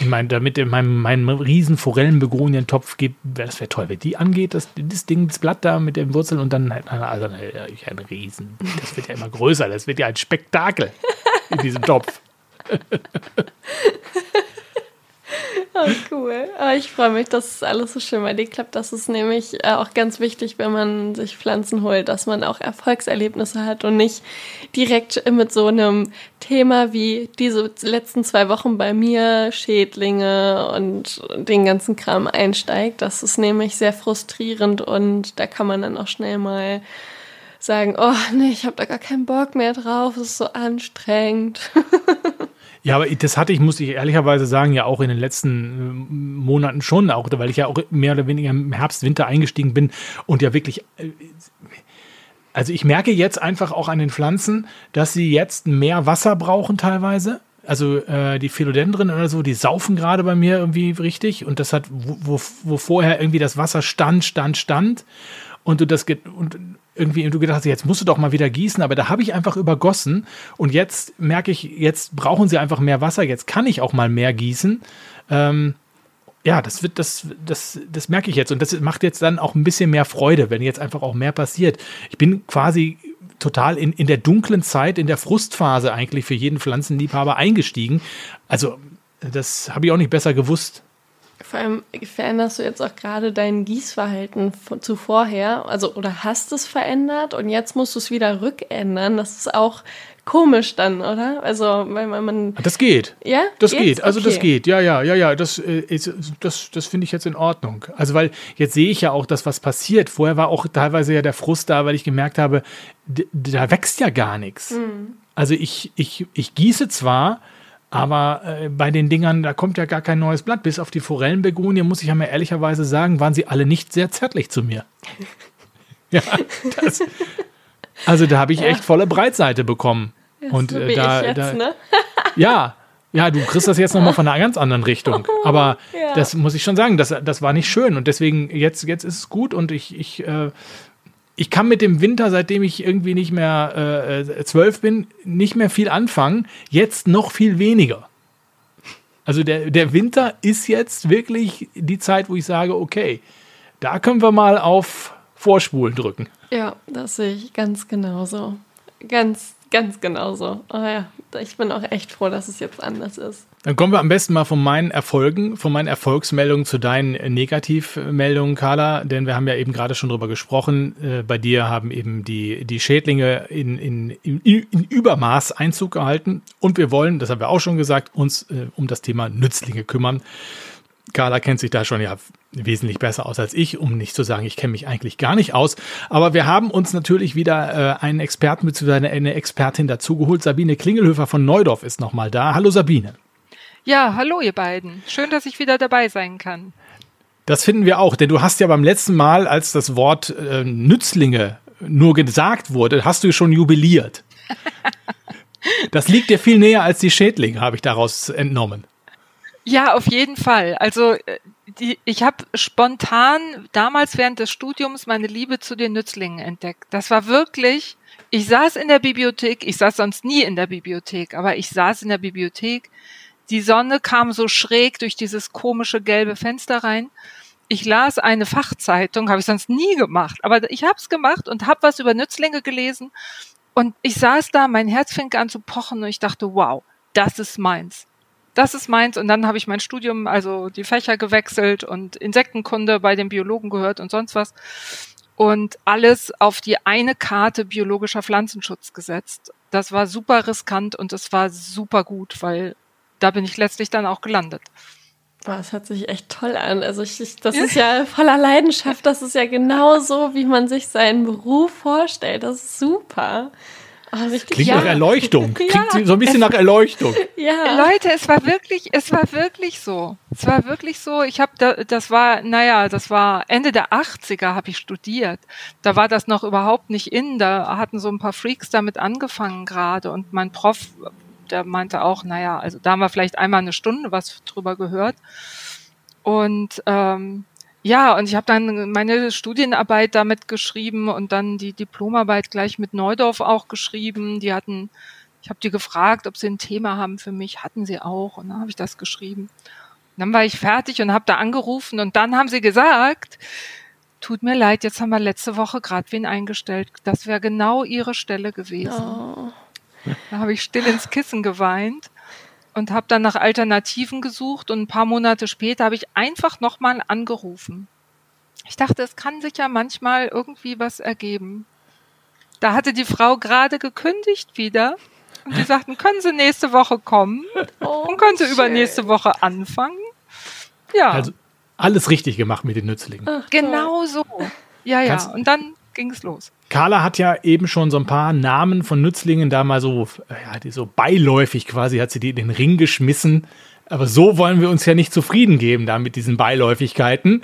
ich meine, damit in meinem, meinem riesen Forellenbegonientopf das wäre toll, wenn die angeht, das, das Ding, das Blatt da mit den Wurzeln und dann halt, also ein Riesen. Das wird ja immer größer, das wird ja ein Spektakel in diesem Topf. Oh, cool. Oh, ich freue mich, dass es alles so schön bei dir klappt. Das ist nämlich äh, auch ganz wichtig, wenn man sich Pflanzen holt, dass man auch Erfolgserlebnisse hat und nicht direkt mit so einem Thema wie diese letzten zwei Wochen bei mir, Schädlinge und den ganzen Kram einsteigt. Das ist nämlich sehr frustrierend und da kann man dann auch schnell mal sagen, oh nee, ich habe da gar keinen Bock mehr drauf, es ist so anstrengend. Ja, aber das hatte ich, muss ich ehrlicherweise sagen, ja auch in den letzten äh, Monaten schon, auch weil ich ja auch mehr oder weniger im Herbst, Winter eingestiegen bin und ja wirklich. Äh, also ich merke jetzt einfach auch an den Pflanzen, dass sie jetzt mehr Wasser brauchen teilweise. Also äh, die Philodendren oder so, die saufen gerade bei mir irgendwie richtig und das hat, wo, wo, wo vorher irgendwie das Wasser stand, stand, stand und du das und irgendwie du gedacht hast, jetzt musst du doch mal wieder gießen, aber da habe ich einfach übergossen und jetzt merke ich, jetzt brauchen sie einfach mehr Wasser, jetzt kann ich auch mal mehr gießen. Ähm, ja, das wird, das, das, das merke ich jetzt und das macht jetzt dann auch ein bisschen mehr Freude, wenn jetzt einfach auch mehr passiert. Ich bin quasi total in, in der dunklen Zeit, in der Frustphase eigentlich für jeden Pflanzenliebhaber eingestiegen. Also, das habe ich auch nicht besser gewusst. Vor allem veränderst du jetzt auch gerade dein Gießverhalten zu vorher, also oder hast es verändert und jetzt musst du es wieder rückändern. Das ist auch komisch dann, oder? Also, weil man. Das geht. Ja? Das Geht's? geht. Also, okay. das geht. Ja, ja, ja, ja. Das, äh, das, das finde ich jetzt in Ordnung. Also, weil jetzt sehe ich ja auch, dass was passiert. Vorher war auch teilweise ja der Frust da, weil ich gemerkt habe, da wächst ja gar nichts. Mhm. Also, ich, ich, ich gieße zwar, aber äh, bei den Dingern, da kommt ja gar kein neues Blatt. Bis auf die Forellenbegonie, muss ich ja mal ehrlicherweise sagen, waren sie alle nicht sehr zärtlich zu mir. ja, das, also da habe ich ja. echt volle Breitseite bekommen. Das und äh, da, jetzt, da ne? ja, ja, du kriegst das jetzt nochmal von einer ganz anderen Richtung. Aber ja. das muss ich schon sagen, das, das war nicht schön. Und deswegen, jetzt, jetzt ist es gut und ich, ich äh, ich kann mit dem Winter, seitdem ich irgendwie nicht mehr äh, äh, zwölf bin, nicht mehr viel anfangen. Jetzt noch viel weniger. Also der, der Winter ist jetzt wirklich die Zeit, wo ich sage, okay, da können wir mal auf Vorspulen drücken. Ja, das sehe ich ganz genauso. Ganz, ganz genauso. Oh ja, ich bin auch echt froh, dass es jetzt anders ist. Dann kommen wir am besten mal von meinen Erfolgen, von meinen Erfolgsmeldungen zu deinen Negativmeldungen, Carla, denn wir haben ja eben gerade schon drüber gesprochen. Äh, bei dir haben eben die, die Schädlinge in, in, in, in, Übermaß Einzug gehalten und wir wollen, das haben wir auch schon gesagt, uns äh, um das Thema Nützlinge kümmern. Carla kennt sich da schon ja wesentlich besser aus als ich, um nicht zu sagen, ich kenne mich eigentlich gar nicht aus. Aber wir haben uns natürlich wieder äh, einen Experten bzw. eine Expertin dazugeholt. Sabine Klingelhöfer von Neudorf ist nochmal da. Hallo Sabine. Ja, hallo ihr beiden. Schön, dass ich wieder dabei sein kann. Das finden wir auch, denn du hast ja beim letzten Mal, als das Wort äh, Nützlinge nur gesagt wurde, hast du schon jubiliert. das liegt dir viel näher als die Schädlinge, habe ich daraus entnommen. Ja, auf jeden Fall. Also äh, die, ich habe spontan damals während des Studiums meine Liebe zu den Nützlingen entdeckt. Das war wirklich, ich saß in der Bibliothek, ich saß sonst nie in der Bibliothek, aber ich saß in der Bibliothek die Sonne kam so schräg durch dieses komische gelbe Fenster rein. Ich las eine Fachzeitung, habe ich sonst nie gemacht, aber ich habe es gemacht und habe was über Nützlinge gelesen. Und ich saß da, mein Herz fing an zu pochen und ich dachte, wow, das ist meins. Das ist meins. Und dann habe ich mein Studium, also die Fächer gewechselt und Insektenkunde bei den Biologen gehört und sonst was. Und alles auf die eine Karte biologischer Pflanzenschutz gesetzt. Das war super riskant und es war super gut, weil da bin ich letztlich dann auch gelandet. Das hört sich echt toll an. Also ich, ich, das ist ja voller Leidenschaft. Das ist ja genau so, wie man sich seinen Beruf vorstellt. Das ist super. Oh, Klingt ja. nach Erleuchtung. Klingt ja. so ein bisschen nach Erleuchtung. Ja. Leute, es war wirklich, es war wirklich so. Es war wirklich so. Ich habe, da, das war, naja, das war Ende der 80er habe ich studiert. Da war das noch überhaupt nicht in. Da hatten so ein paar Freaks damit angefangen gerade und mein Prof der meinte auch, naja, also da haben wir vielleicht einmal eine Stunde was drüber gehört. Und ähm, ja, und ich habe dann meine Studienarbeit damit geschrieben und dann die Diplomarbeit gleich mit Neudorf auch geschrieben. Die hatten, ich habe die gefragt, ob sie ein Thema haben für mich, hatten sie auch und dann habe ich das geschrieben. Und dann war ich fertig und habe da angerufen und dann haben sie gesagt, tut mir leid, jetzt haben wir letzte Woche gerade wen eingestellt. Das wäre genau ihre Stelle gewesen. Oh. Da habe ich still ins Kissen geweint und habe dann nach Alternativen gesucht und ein paar Monate später habe ich einfach nochmal angerufen. Ich dachte, es kann sich ja manchmal irgendwie was ergeben. Da hatte die Frau gerade gekündigt wieder und die sagten, können Sie nächste Woche kommen oh, und können Sie schön. übernächste Woche anfangen. Ja. Also alles richtig gemacht mit den Nützlingen. Ach, genau so. Ja, ja. Und dann ging es los. Carla hat ja eben schon so ein paar Namen von Nützlingen da mal so, ja, die so beiläufig quasi hat sie die in den Ring geschmissen. Aber so wollen wir uns ja nicht zufrieden geben da mit diesen Beiläufigkeiten.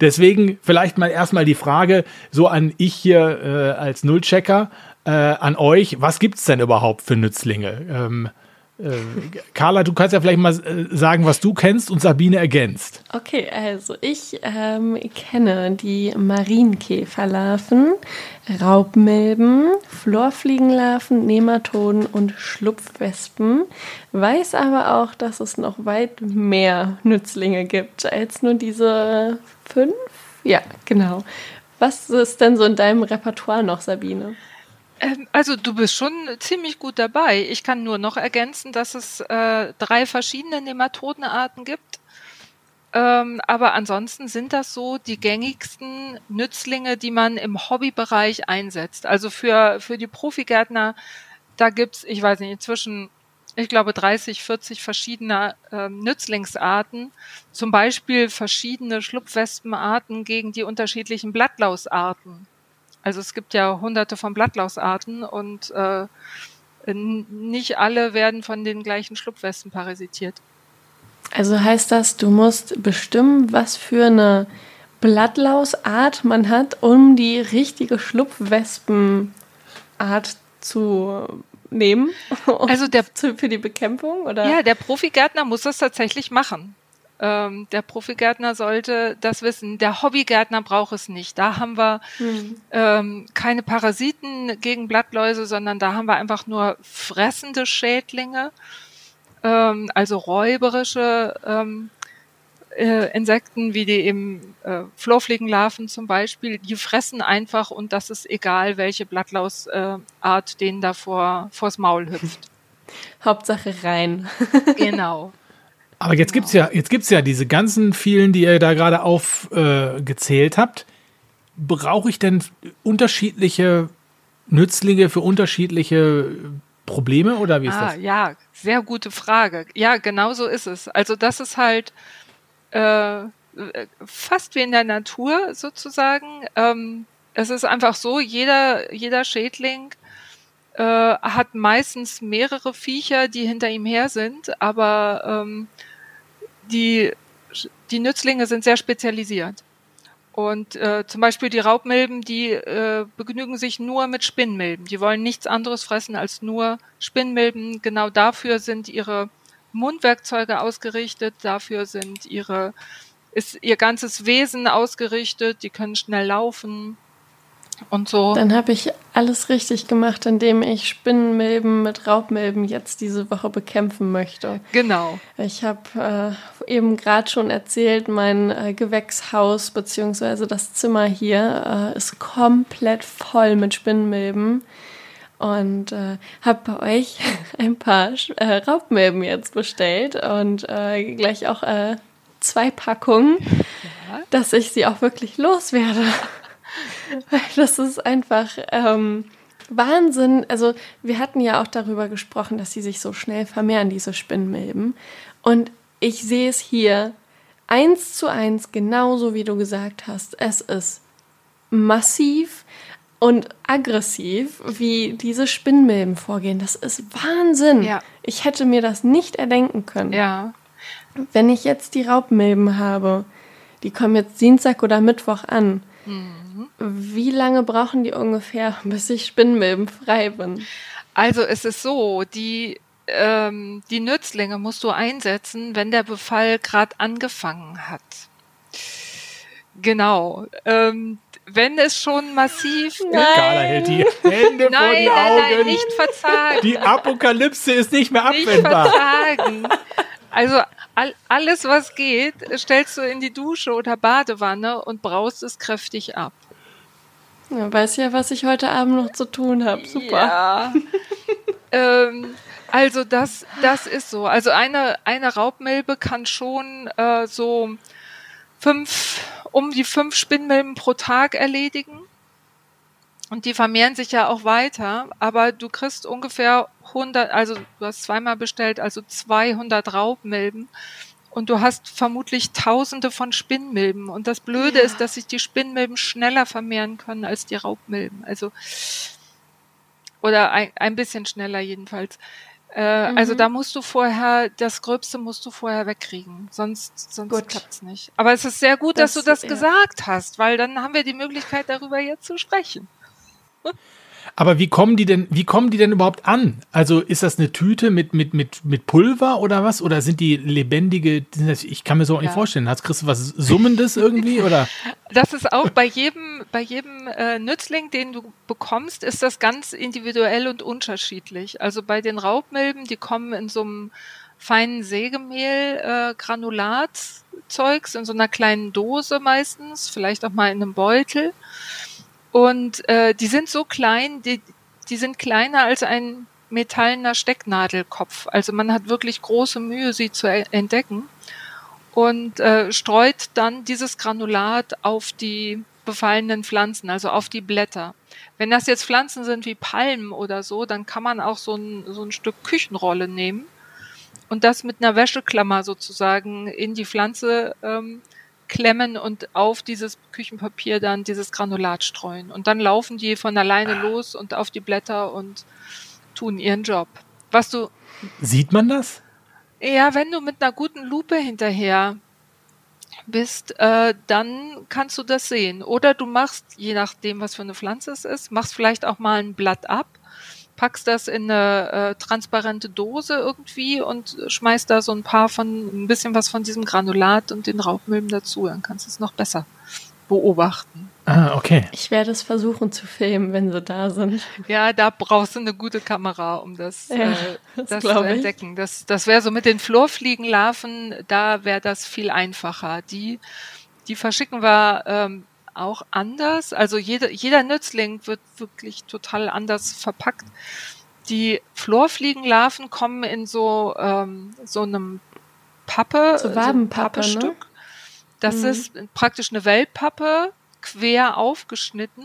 Deswegen vielleicht mal erstmal die Frage so an ich hier äh, als Nullchecker, äh, an euch, was gibt es denn überhaupt für Nützlinge? Ähm, äh, Carla, du kannst ja vielleicht mal äh, sagen, was du kennst und Sabine ergänzt. Okay, also ich ähm, kenne die Marienkäferlarven, Raubmilben, Florfliegenlarven, Nematoden und Schlupfwespen, weiß aber auch, dass es noch weit mehr Nützlinge gibt als nur diese fünf. Ja, genau. Was ist denn so in deinem Repertoire noch, Sabine? Ähm, also du bist schon ziemlich gut dabei. Ich kann nur noch ergänzen, dass es äh, drei verschiedene Nematodenarten gibt. Ähm, aber ansonsten sind das so die gängigsten Nützlinge, die man im Hobbybereich einsetzt. Also für, für die Profigärtner, da gibt's, ich weiß nicht, inzwischen, ich glaube, 30, 40 verschiedene ähm, Nützlingsarten. Zum Beispiel verschiedene Schlupfwespenarten gegen die unterschiedlichen Blattlausarten. Also es gibt ja hunderte von Blattlausarten und äh, nicht alle werden von den gleichen Schlupfwespen parasitiert. Also heißt das, du musst bestimmen, was für eine Blattlausart man hat, um die richtige Schlupfwespenart zu nehmen? Also der für die Bekämpfung oder? Ja, der Profigärtner muss das tatsächlich machen. Ähm, der Profigärtner sollte das wissen. Der Hobbygärtner braucht es nicht. Da haben wir hm. ähm, keine Parasiten gegen Blattläuse, sondern da haben wir einfach nur fressende Schädlinge, ähm, also räuberische ähm, äh, Insekten, wie die eben äh, Florfliegenlarven zum Beispiel, die fressen einfach und das ist egal, welche Blattlausart äh, denen da vor, vors Maul hüpft. Hauptsache rein. genau. Aber jetzt gibt's ja, jetzt gibt's ja diese ganzen vielen, die ihr da gerade aufgezählt äh, habt. Brauche ich denn unterschiedliche Nützlinge für unterschiedliche Probleme oder wie ist ah, das? Ja, sehr gute Frage. Ja, genau so ist es. Also das ist halt äh, fast wie in der Natur sozusagen. Ähm, es ist einfach so, jeder, jeder Schädling äh, hat meistens mehrere Viecher, die hinter ihm her sind, aber ähm, die, die Nützlinge sind sehr spezialisiert. Und äh, zum Beispiel die Raubmilben, die äh, begnügen sich nur mit Spinnmilben. Die wollen nichts anderes fressen als nur Spinnmilben. Genau dafür sind ihre Mundwerkzeuge ausgerichtet, dafür sind ihre, ist ihr ganzes Wesen ausgerichtet, die können schnell laufen und so. Dann habe ich alles richtig gemacht, indem ich Spinnenmilben mit Raubmilben jetzt diese Woche bekämpfen möchte. Genau. Ich habe äh, eben gerade schon erzählt, mein äh, Gewächshaus bzw. das Zimmer hier äh, ist komplett voll mit Spinnenmilben. Und äh, habe bei euch ein paar äh, Raubmilben jetzt bestellt und äh, gleich auch äh, zwei Packungen, ja. dass ich sie auch wirklich loswerde. das ist einfach ähm, Wahnsinn. Also wir hatten ja auch darüber gesprochen, dass sie sich so schnell vermehren, diese Spinnmilben. Und ich sehe es hier eins zu eins, genauso wie du gesagt hast. Es ist massiv und aggressiv, wie diese Spinnmilben vorgehen. Das ist Wahnsinn. Ja. Ich hätte mir das nicht erdenken können. Ja. Wenn ich jetzt die Raubmilben habe, die kommen jetzt Dienstag oder Mittwoch an. Wie lange brauchen die ungefähr, bis ich Spinnmilben frei bin? Also es ist so, die, ähm, die Nützlinge musst du einsetzen, wenn der Befall gerade angefangen hat. Genau. Ähm, wenn es schon massiv. Nein. Carla hält die Hände nein, vor die nein, Augen. Nein, nicht verzagen. Die Apokalypse ist nicht mehr abwendbar. Nicht verzagen. Also all, alles, was geht, stellst du in die Dusche oder Badewanne und braust es kräftig ab. Ja, weiß ja, was ich heute Abend noch zu tun habe. Super. Ja. ähm, also das, das ist so. Also eine, eine Raubmilbe kann schon äh, so fünf, um die fünf Spinnmilben pro Tag erledigen. Und die vermehren sich ja auch weiter, aber du kriegst ungefähr 100, also du hast zweimal bestellt, also 200 Raubmilben. und du hast vermutlich tausende von Spinnmilben. Und das Blöde ja. ist, dass sich die Spinnmilben schneller vermehren können als die Raubmilben. Also, oder ein, ein bisschen schneller jedenfalls. Äh, mhm. Also da musst du vorher, das Gröbste musst du vorher wegkriegen, sonst, sonst klappt's nicht. Aber es ist sehr gut, das, dass du das ja. gesagt hast, weil dann haben wir die Möglichkeit, darüber jetzt zu sprechen. Aber wie kommen die denn, wie kommen die denn überhaupt an? Also ist das eine Tüte mit, mit, mit, mit Pulver oder was? Oder sind die lebendige, ich kann mir so auch nicht ja. vorstellen. Hast kriegst du was Summendes irgendwie oder? Das ist auch bei jedem, bei jedem äh, Nützling, den du bekommst, ist das ganz individuell und unterschiedlich. Also bei den Raubmilben, die kommen in so einem feinen Sägemehl, äh, Granulatzeugs, in so einer kleinen Dose meistens, vielleicht auch mal in einem Beutel. Und äh, die sind so klein, die, die sind kleiner als ein metallener Stecknadelkopf. Also man hat wirklich große Mühe, sie zu entdecken und äh, streut dann dieses Granulat auf die befallenen Pflanzen, also auf die Blätter. Wenn das jetzt Pflanzen sind wie Palmen oder so, dann kann man auch so ein, so ein Stück Küchenrolle nehmen und das mit einer Wäscheklammer sozusagen in die Pflanze ähm, klemmen und auf dieses Küchenpapier dann dieses Granulat streuen. Und dann laufen die von alleine ah. los und auf die Blätter und tun ihren Job. Was du. Sieht man das? Ja, wenn du mit einer guten Lupe hinterher bist, äh, dann kannst du das sehen. Oder du machst, je nachdem, was für eine Pflanze es ist, machst vielleicht auch mal ein Blatt ab packst das in eine äh, transparente Dose irgendwie und schmeißt da so ein paar von, ein bisschen was von diesem Granulat und den Raubmilben dazu. Dann kannst du es noch besser beobachten. Ah, okay. Ich werde es versuchen zu filmen, wenn sie da sind. Ja, da brauchst du eine gute Kamera, um das, ja, äh, das, das zu entdecken. Das, das wäre so mit den Florfliegenlarven, da wäre das viel einfacher. Die, die verschicken wir ähm, auch anders. Also jede, jeder Nützling wird wirklich total anders verpackt. Die Florfliegenlarven kommen in so, ähm, so einem Pappe, so Wabenpappe, so ne? Das mhm. ist praktisch eine Wellpappe, quer aufgeschnitten.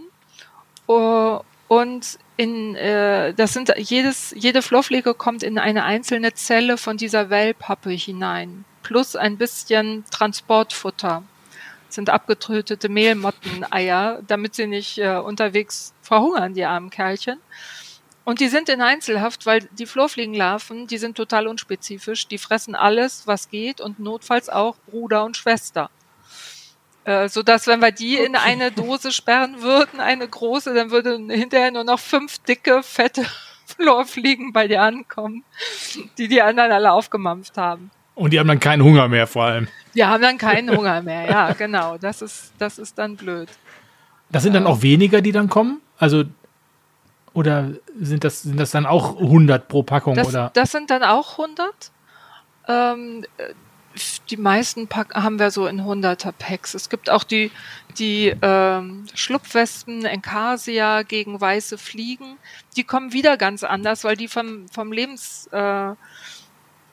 Uh, und in, äh, das sind jedes, jede Florfliege kommt in eine einzelne Zelle von dieser Wellpappe hinein. Plus ein bisschen Transportfutter sind abgetötete Mehlmotteneier, damit sie nicht äh, unterwegs verhungern, die armen Kerlchen. Und die sind in Einzelhaft, weil die Flurfliegenlarven, die sind total unspezifisch. Die fressen alles, was geht und notfalls auch Bruder und Schwester. Äh, so dass wenn wir die okay. in eine Dose sperren würden, eine große, dann würden hinterher nur noch fünf dicke, fette Flurfliegen bei dir ankommen, die die anderen alle aufgemampft haben. Und die haben dann keinen Hunger mehr vor allem. Die haben dann keinen Hunger mehr, ja, genau. Das ist, das ist dann blöd. Das sind dann auch weniger, die dann kommen? Also, oder sind das, sind das dann auch 100 pro Packung? Das, oder? das sind dann auch 100. Ähm, die meisten Pack haben wir so in 100er Packs. Es gibt auch die, die ähm, Schlupfwespen, Encasia gegen weiße Fliegen. Die kommen wieder ganz anders, weil die vom, vom Lebens, äh,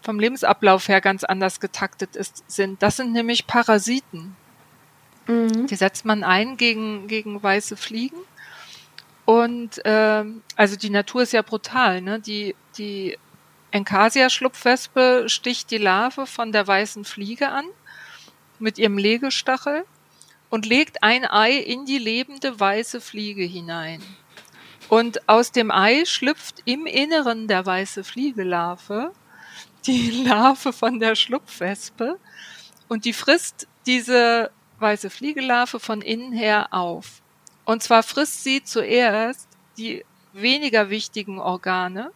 vom Lebensablauf her ganz anders getaktet ist, sind. Das sind nämlich Parasiten. Mhm. Die setzt man ein gegen, gegen weiße Fliegen. Und ähm, also die Natur ist ja brutal. Ne? Die, die Encasia-Schlupfwespe sticht die Larve von der weißen Fliege an mit ihrem Legestachel und legt ein Ei in die lebende weiße Fliege hinein. Und aus dem Ei schlüpft im Inneren der weiße Fliegelarve die Larve von der Schlupfwespe und die frisst diese weiße Fliegelarve von innen her auf. Und zwar frisst sie zuerst die weniger wichtigen Organe,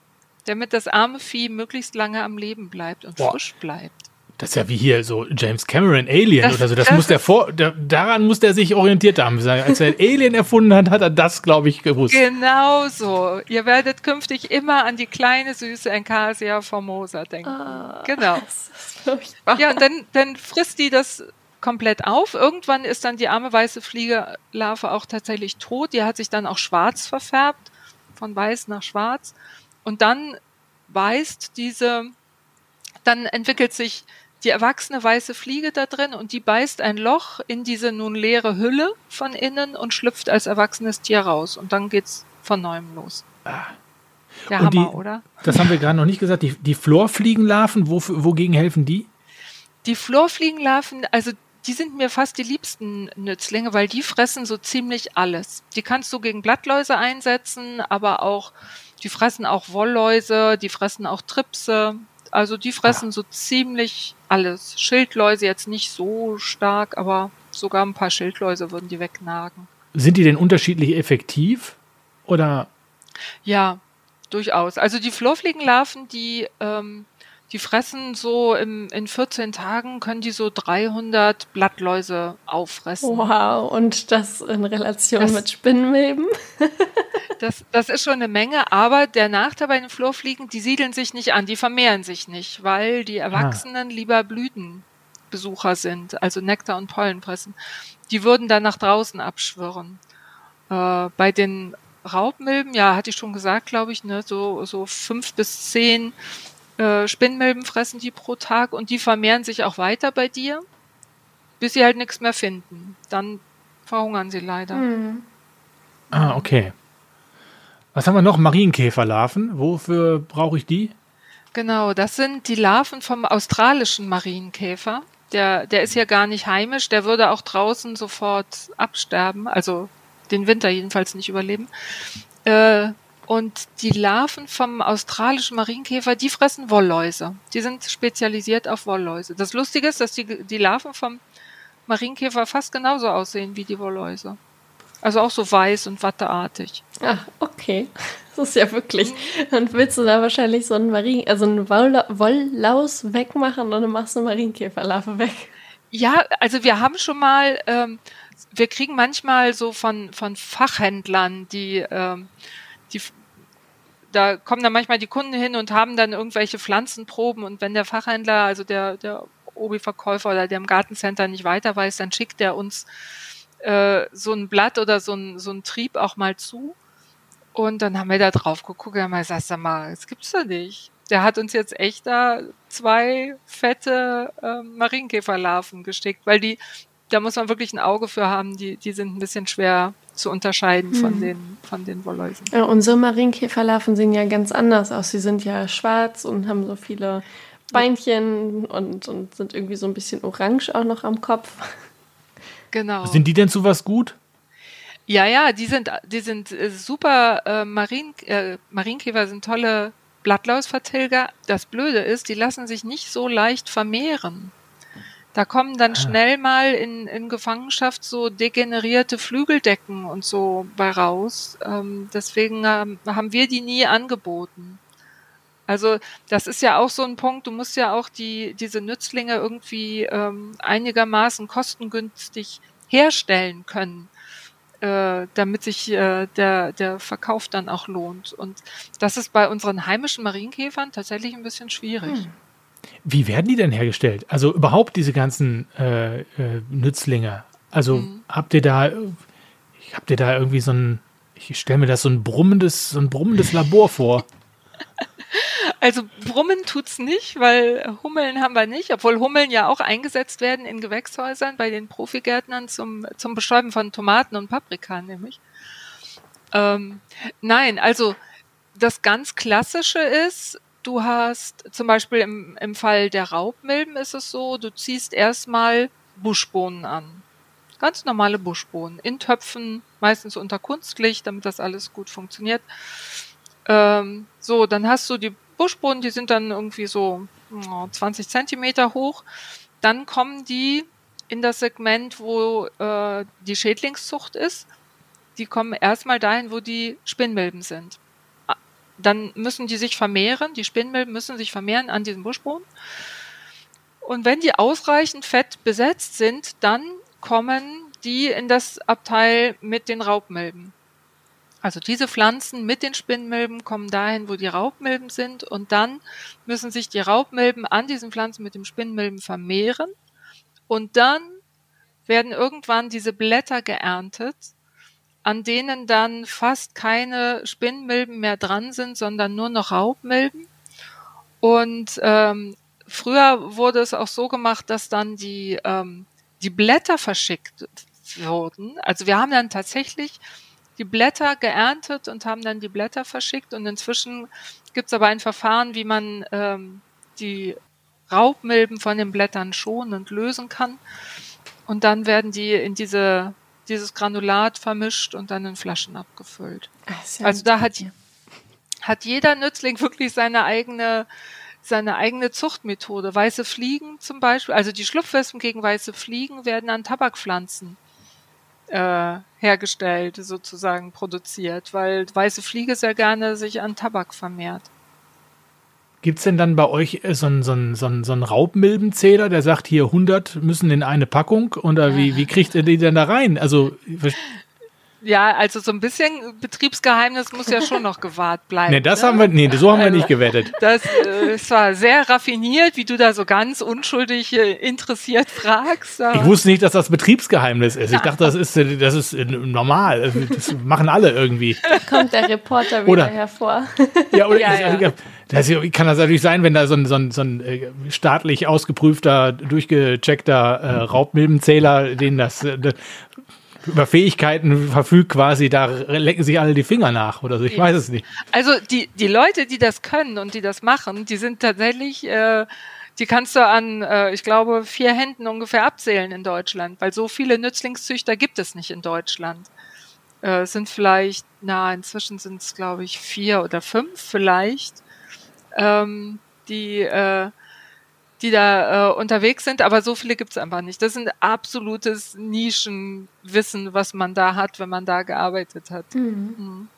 damit das arme Vieh möglichst lange am Leben bleibt und Boah. frisch bleibt. Das ist ja wie hier so James Cameron Alien das, oder so. Das, das muss der vor, der, daran muss der sich orientiert haben. Als er Alien erfunden hat, hat er das, glaube ich, gewusst. Genau so. Ihr werdet künftig immer an die kleine süße Encasia formosa denken. Oh, genau. Ja, und dann, dann frisst die das komplett auf. Irgendwann ist dann die arme weiße Fliegelarve auch tatsächlich tot. Die hat sich dann auch schwarz verfärbt, von weiß nach schwarz. Und dann beißt diese, dann entwickelt sich die erwachsene weiße Fliege da drin und die beißt ein Loch in diese nun leere Hülle von innen und schlüpft als erwachsenes Tier raus. Und dann geht's von neuem los. Ah. Der und Hammer, die, oder? Das haben wir gerade noch nicht gesagt. Die, die Florfliegenlarven, wo, wogegen helfen die? Die Florfliegenlarven, also die sind mir fast die liebsten Nützlinge, weil die fressen so ziemlich alles. Die kannst du gegen Blattläuse einsetzen, aber auch, die fressen auch Wollläuse, die fressen auch Tripse. Also die fressen ah. so ziemlich alles. Schildläuse jetzt nicht so stark, aber sogar ein paar Schildläuse würden die wegnagen. Sind die denn unterschiedlich effektiv oder? Ja, durchaus. Also die Florfliegenlarven, die ähm, die fressen so im, in 14 Tagen, können die so 300 Blattläuse auffressen. Wow, und das in Relation das, mit Spinnmilben? das, das ist schon eine Menge, aber der Nachteil bei den Flurfliegen, die siedeln sich nicht an, die vermehren sich nicht, weil die ah. Erwachsenen ah. lieber Blütenbesucher sind, also Nektar und Pollen fressen. Die würden dann nach draußen abschwirren. Äh, bei den Raubmilben, ja, hatte ich schon gesagt, glaube ich, ne, so, so fünf bis zehn äh, Spinnmilben fressen die pro Tag und die vermehren sich auch weiter bei dir, bis sie halt nichts mehr finden. Dann verhungern sie leider. Mhm. Ah, okay. Was haben wir noch? Marienkäferlarven. Wofür brauche ich die? Genau, das sind die Larven vom australischen Marienkäfer. Der, der ist ja gar nicht heimisch, der würde auch draußen sofort absterben, also den Winter jedenfalls nicht überleben. Äh, und die Larven vom australischen Marienkäfer, die fressen Wollläuse. Die sind spezialisiert auf Wollläuse. Das Lustige ist, dass die, die Larven vom Marienkäfer fast genauso aussehen wie die Wollläuse. Also auch so weiß und watteartig. Ach, okay. Das ist ja wirklich. Dann willst du da wahrscheinlich so einen Marien, also einen Wolllaus wegmachen und dann machst du eine Marienkäferlarve weg. Ja, also wir haben schon mal, ähm, wir kriegen manchmal so von, von Fachhändlern, die, ähm, die da kommen dann manchmal die Kunden hin und haben dann irgendwelche Pflanzenproben und wenn der Fachhändler, also der, der Obi-Verkäufer oder der im Gartencenter nicht weiter weiß, dann schickt er uns äh, so ein Blatt oder so ein, so ein Trieb auch mal zu. Und dann haben wir da drauf geguckt und haben gesagt, sag mal, das gibt's doch nicht. Der hat uns jetzt echt da zwei fette äh, Marienkäferlarven gestickt, weil die, da muss man wirklich ein Auge für haben, die, die sind ein bisschen schwer zu unterscheiden von hm. den, von den Wollläusen. Ja, unsere Marienkäferlarven sehen ja ganz anders aus. Sie sind ja schwarz und haben so viele Beinchen und, und sind irgendwie so ein bisschen orange auch noch am Kopf. Genau. Sind die denn zu was gut? Ja, ja, die sind, die sind äh, super. Äh, Marien, äh, Marienkäfer sind tolle Blattlausvertilger. Das Blöde ist, die lassen sich nicht so leicht vermehren. Da kommen dann ah. schnell mal in, in Gefangenschaft so degenerierte Flügeldecken und so bei raus. Ähm, deswegen ähm, haben wir die nie angeboten. Also das ist ja auch so ein Punkt, du musst ja auch die, diese Nützlinge irgendwie ähm, einigermaßen kostengünstig herstellen können, äh, damit sich äh, der, der Verkauf dann auch lohnt. Und das ist bei unseren heimischen Marienkäfern tatsächlich ein bisschen schwierig. Hm. Wie werden die denn hergestellt? Also überhaupt diese ganzen äh, äh, Nützlinge. Also mhm. habt ihr da, habt ihr da irgendwie so ein, ich stelle mir das so ein brummendes, so ein brummendes Labor vor. Also brummen tut's nicht, weil Hummeln haben wir nicht, obwohl Hummeln ja auch eingesetzt werden in Gewächshäusern bei den Profigärtnern zum, zum Bestäuben von Tomaten und Paprika nämlich. Ähm, nein, also das ganz Klassische ist, Du hast zum Beispiel im, im Fall der Raubmilben ist es so, du ziehst erstmal Buschbohnen an. Ganz normale Buschbohnen. In Töpfen, meistens unter Kunstlicht, damit das alles gut funktioniert. Ähm, so, dann hast du die Buschbohnen, die sind dann irgendwie so 20 Zentimeter hoch. Dann kommen die in das Segment, wo äh, die Schädlingszucht ist. Die kommen erstmal dahin, wo die Spinnmilben sind dann müssen die sich vermehren, die Spinnmilben müssen sich vermehren an diesem Buschboden. Und wenn die ausreichend fett besetzt sind, dann kommen die in das Abteil mit den Raubmilben. Also diese Pflanzen mit den Spinnmilben kommen dahin, wo die Raubmilben sind und dann müssen sich die Raubmilben an diesen Pflanzen mit dem Spinnmilben vermehren und dann werden irgendwann diese Blätter geerntet an denen dann fast keine Spinnmilben mehr dran sind, sondern nur noch Raubmilben. Und ähm, früher wurde es auch so gemacht, dass dann die, ähm, die Blätter verschickt wurden. Also wir haben dann tatsächlich die Blätter geerntet und haben dann die Blätter verschickt. Und inzwischen gibt es aber ein Verfahren, wie man ähm, die Raubmilben von den Blättern schonend lösen kann. Und dann werden die in diese, dieses Granulat vermischt und dann in Flaschen abgefüllt. Ja also da hat, hat jeder Nützling wirklich seine eigene, seine eigene Zuchtmethode. Weiße Fliegen zum Beispiel, also die Schlupfwespen gegen weiße Fliegen werden an Tabakpflanzen äh, hergestellt, sozusagen produziert, weil weiße Fliege sehr gerne sich an Tabak vermehrt. Gibt es denn dann bei euch so einen, so einen, so einen, so einen Raubmilbenzähler, der sagt, hier 100 müssen in eine Packung? Oder wie, wie kriegt ihr die denn da rein? Also, ja, also so ein bisschen Betriebsgeheimnis muss ja schon noch gewahrt bleiben. Nee, das ne? haben wir, nee, so haben wir nicht gewettet. Das, äh, das war sehr raffiniert, wie du da so ganz unschuldig äh, interessiert fragst. Ich wusste nicht, dass das Betriebsgeheimnis ist. Ich dachte, das ist, äh, das ist normal. Das machen alle irgendwie. Da kommt der Reporter wieder oder, hervor. Ja, oder ja, ja. Das kann das natürlich sein, wenn da so ein, so ein, so ein staatlich ausgeprüfter, durchgecheckter äh, Raubmilbenzähler, den das, das über Fähigkeiten verfügt quasi, da lecken sich alle die Finger nach oder so. Ich weiß es nicht. Also die, die Leute, die das können und die das machen, die sind tatsächlich, äh, die kannst du an, äh, ich glaube, vier Händen ungefähr abzählen in Deutschland, weil so viele Nützlingszüchter gibt es nicht in Deutschland. Äh, es sind vielleicht, na, inzwischen sind es, glaube ich, vier oder fünf vielleicht, ähm, die äh, die da äh, unterwegs sind, aber so viele gibt es einfach nicht. Das ist ein absolutes Nischenwissen, was man da hat, wenn man da gearbeitet hat. Mhm. Mhm.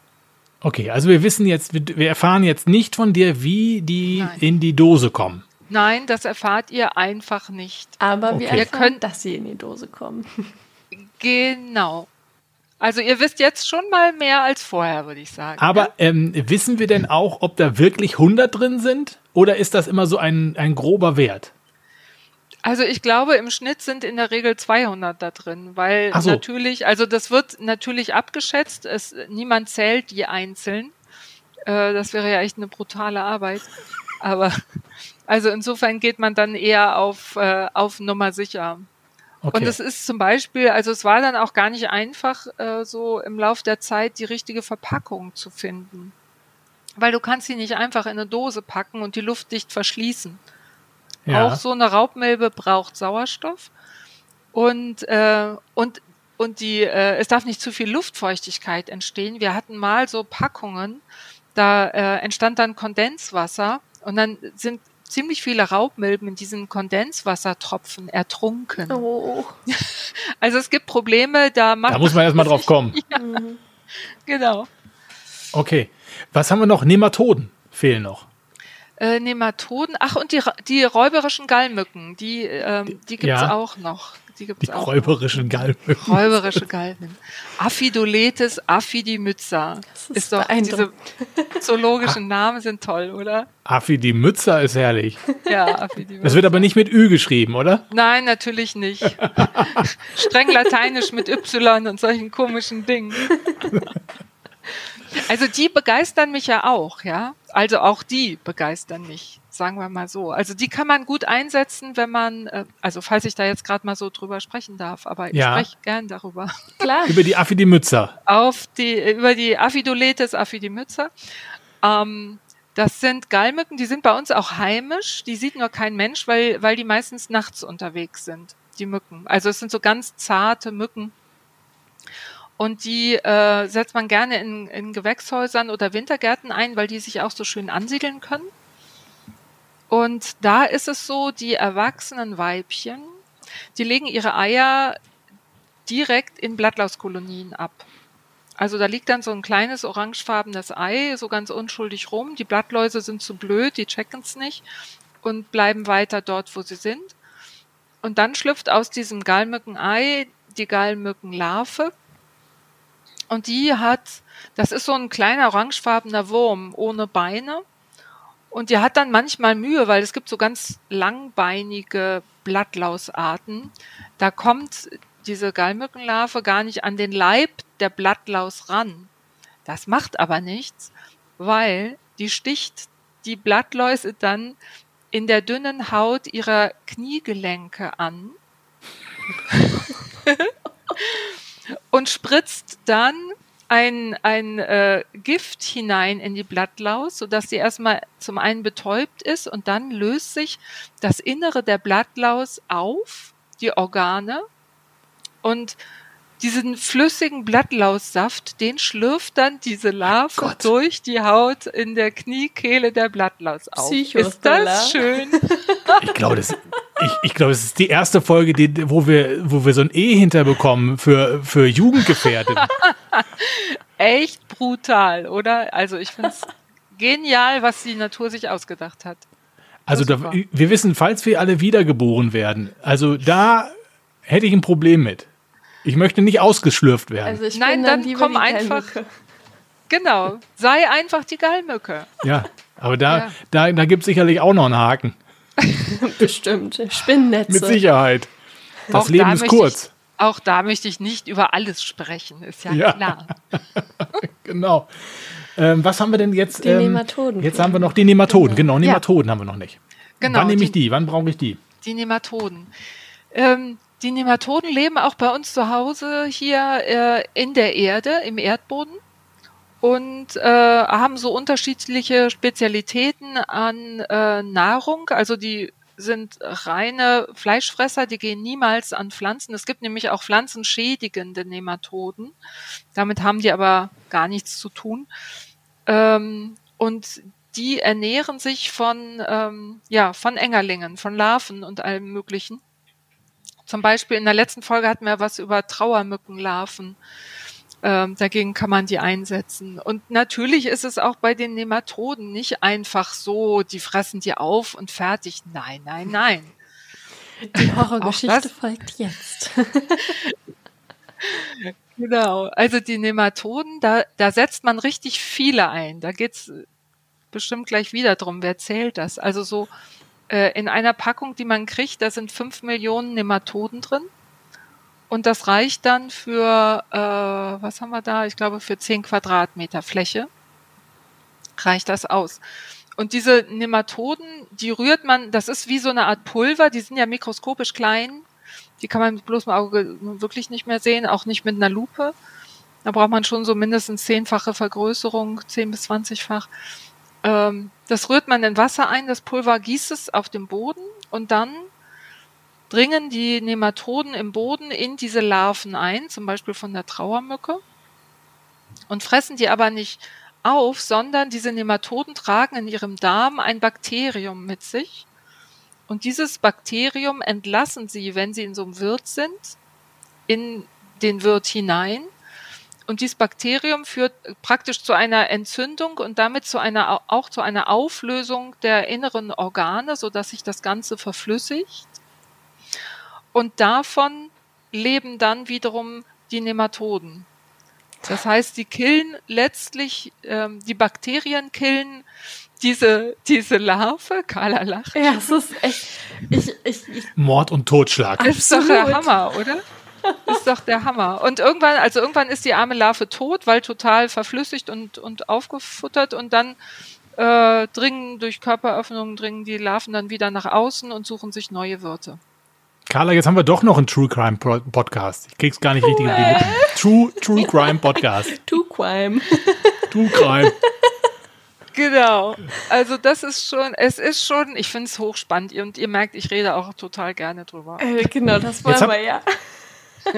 Okay, also wir wissen jetzt, wir erfahren jetzt nicht von dir, wie die Nein. in die Dose kommen. Nein, das erfahrt ihr einfach nicht. Aber okay. wir erfahren, könnt, dass sie in die Dose kommen. Genau. Also ihr wisst jetzt schon mal mehr als vorher, würde ich sagen. Aber ja? ähm, wissen wir denn auch, ob da wirklich 100 drin sind? Oder ist das immer so ein, ein grober Wert? Also ich glaube, im Schnitt sind in der Regel 200 da drin, weil so. natürlich, also das wird natürlich abgeschätzt, es, niemand zählt die einzeln. Äh, das wäre ja echt eine brutale Arbeit. Aber also insofern geht man dann eher auf, äh, auf Nummer sicher. Okay. Und es ist zum Beispiel, also es war dann auch gar nicht einfach, äh, so im Lauf der Zeit die richtige Verpackung zu finden. Weil du kannst sie nicht einfach in eine Dose packen und die Luft dicht verschließen. Ja. Auch so eine Raubmilbe braucht Sauerstoff. Und, äh, und, und die, äh, es darf nicht zu viel Luftfeuchtigkeit entstehen. Wir hatten mal so Packungen, da äh, entstand dann Kondenswasser und dann sind ziemlich viele Raubmilben in diesen Kondenswassertropfen ertrunken. Oh. Also es gibt Probleme, da macht Da muss man erstmal drauf kommen. Ja. Mhm. Genau. Okay. Was haben wir noch? Nematoden fehlen noch. Äh, Nematoden, ach und die, die räuberischen Gallmücken, die, ähm, die gibt es ja. auch noch. Die, gibt's die auch räuberischen Galmücken. Räuberische Galmen. Aphidoletes affidimyza. Ist, ist doch diese zoologischen Namen sind toll, oder? Affidimyza ist herrlich. Ja, Affidimyza. Das wird aber nicht mit Ü geschrieben, oder? Nein, natürlich nicht. Streng lateinisch mit Y und solchen komischen Dingen. Also die begeistern mich ja auch, ja. Also auch die begeistern mich, sagen wir mal so. Also die kann man gut einsetzen, wenn man, äh, also falls ich da jetzt gerade mal so drüber sprechen darf, aber ich ja. spreche gern darüber. Klar. über die Affidimyza. Auf die, über die Aphidoletes Affidimyza. Ähm, das sind Gallmücken, die sind bei uns auch heimisch. Die sieht nur kein Mensch, weil, weil die meistens nachts unterwegs sind, die Mücken. Also es sind so ganz zarte Mücken und die äh, setzt man gerne in, in Gewächshäusern oder Wintergärten ein, weil die sich auch so schön ansiedeln können. Und da ist es so, die erwachsenen Weibchen, die legen ihre Eier direkt in Blattlauskolonien ab. Also da liegt dann so ein kleines orangefarbenes Ei, so ganz unschuldig rum. Die Blattläuse sind zu blöd, die checken es nicht und bleiben weiter dort, wo sie sind. Und dann schlüpft aus diesem Gallmückenei die Gallmückenlarve und die hat, das ist so ein kleiner orangefarbener Wurm ohne Beine. Und die hat dann manchmal Mühe, weil es gibt so ganz langbeinige Blattlausarten. Da kommt diese Gallmückenlarve gar nicht an den Leib der Blattlaus ran. Das macht aber nichts, weil die sticht die Blattläuse dann in der dünnen Haut ihrer Kniegelenke an. und spritzt dann ein, ein äh, Gift hinein in die Blattlaus, sodass sie erstmal zum einen betäubt ist und dann löst sich das Innere der Blattlaus auf, die Organe, und diesen flüssigen Blattlaussaft, den schlürft dann diese Larve Gott. durch die Haut in der Kniekehle der Blattlaus auf. Ist Psychothriller. das schön? Ich glaube, das, ich, ich glaube, es ist die erste Folge, die, wo, wir, wo wir so ein E hinterbekommen für, für Jugendgefährdet. Echt brutal, oder? Also ich finde es genial, was die Natur sich ausgedacht hat. Also da, wir wissen, falls wir alle wiedergeboren werden, also da hätte ich ein Problem mit. Ich möchte nicht ausgeschlürft werden. Also ich Nein, bin dann lieber komm die einfach-. Genau, sei einfach die Gallmücke. ja, aber da, Ja. da, da gibt es sicherlich auch noch einen Haken. Bestimmt. Spinnennetze. Mit Sicherheit. Das Auch Leben da ist kurz. Ich, auch da möchte ich nicht über alles sprechen, ist ja, Ja. klar. Genau. Ähm, was haben wir denn jetzt? Die ähm, Nematoden. Jetzt haben wir noch die Nematoden. Genau, Nematoden haben wir noch nicht. Genau, Wann nehme ich die- die? Wann brauche ich die? Die Nematoden. Ähm, die Nematoden leben auch bei uns zu Hause hier äh, in der Erde, im Erdboden und äh, haben so unterschiedliche Spezialitäten an äh, Nahrung. Also die sind reine Fleischfresser, die gehen niemals an Pflanzen. Es gibt nämlich auch pflanzenschädigende Nematoden. Damit haben die aber gar nichts zu tun. Ähm, und die ernähren sich von, ähm, ja, von Engerlingen, von Larven und allem Möglichen. Zum Beispiel in der letzten Folge hatten wir was über Trauermückenlarven. Ähm, dagegen kann man die einsetzen. Und natürlich ist es auch bei den Nematoden nicht einfach so, die fressen die auf und fertig. Nein, nein, nein. Die Horrorgeschichte folgt jetzt. Genau. Also die Nematoden, da, da setzt man richtig viele ein. Da geht's bestimmt gleich wieder drum. Wer zählt das? Also so äh, in einer Packung, die man kriegt, da sind fünf Millionen Nematoden drin. Und das reicht dann für, äh, was haben wir da? Ich glaube, für zehn Quadratmeter Fläche reicht das aus. Und diese Nematoden, die rührt man, das ist wie so eine Art Pulver, die sind ja mikroskopisch klein. Die kann man mit bloßem Auge wirklich nicht mehr sehen, auch nicht mit einer Lupe. Da braucht man schon so mindestens zehnfache Vergrößerung, zehn bis zwanzigfach. Ähm, das rührt man in Wasser ein, das Pulver gießt es auf den Boden und dann dringen die Nematoden im Boden in diese Larven ein, zum Beispiel von der Trauermücke, und fressen die aber nicht auf, sondern diese Nematoden tragen in ihrem Darm ein Bakterium mit sich. Und dieses Bakterium entlassen sie, wenn sie in so einem Wirt sind, in den Wirt hinein. Und dieses Bakterium führt praktisch zu einer Entzündung und damit zu einer, auch zu einer Auflösung der inneren Organe, sodass sich das Ganze verflüssigt. Und davon leben dann wiederum die Nematoden. Das heißt, die killen letztlich, ähm, die Bakterien killen diese, diese Larve, Carla lacht. Ja, es ist echt. Ich, ich, ich, Mord und Totschlag. Ist doch der. Hammer, oder? Ist doch der Hammer. Und irgendwann, also irgendwann ist die arme Larve tot, weil total verflüssigt und, und aufgefuttert und dann äh, dringen durch Körperöffnungen dringen die Larven dann wieder nach außen und suchen sich neue Wirte. Carla, jetzt haben wir doch noch einen True Crime Podcast. Ich krieg's gar nicht richtig auf die Lippen. True, True Crime Podcast. Two Crime. True Crime. Genau. Also das ist schon, es ist schon, ich finde es hochspannend und ihr merkt, ich rede auch total gerne drüber. Äh, genau, das wollen wir ja.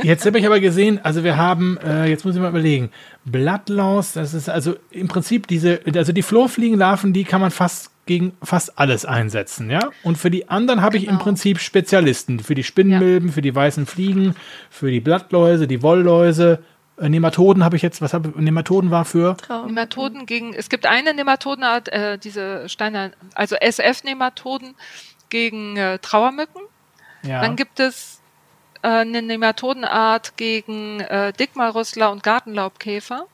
Jetzt habe ich aber gesehen, also wir haben, äh, jetzt muss ich mal überlegen, Blattlaus, das ist also im Prinzip diese, also die Florfliegenlarven, die kann man fast gegen fast alles einsetzen, ja. Und für die anderen habe ich im Genau. Prinzip Spezialisten. Für die Spinnenmilben, für die weißen Fliegen, für die Blattläuse, die Wollläuse. Äh, Nematoden habe ich jetzt, was habe Nematoden war für? Traum. Nematoden gegen, es gibt eine Nematodenart, äh, diese Steiner, also SF-Nematoden gegen äh, Trauermücken. Ja. Dann gibt es äh, eine Nematodenart gegen äh, Dickmalrüssler und Gartenlaubkäfer.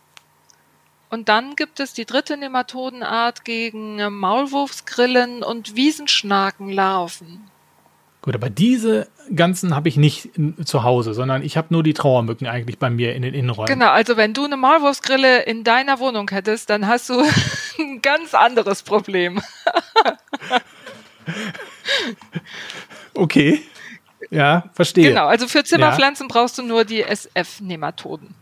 Und dann gibt es die dritte Nematodenart gegen äh, Maulwurfsgrillen und Wiesenschnakenlarven. Gut, aber diese ganzen habe ich nicht in, zu Hause, sondern ich habe nur die Trauermücken eigentlich bei mir in den Innenräumen. Genau, also wenn du eine Maulwurfsgrille in deiner Wohnung hättest, dann hast du ein ganz anderes Problem. Okay. Ja, verstehe. Genau, also für Zimmerpflanzen brauchst du nur die SF-Nematoden.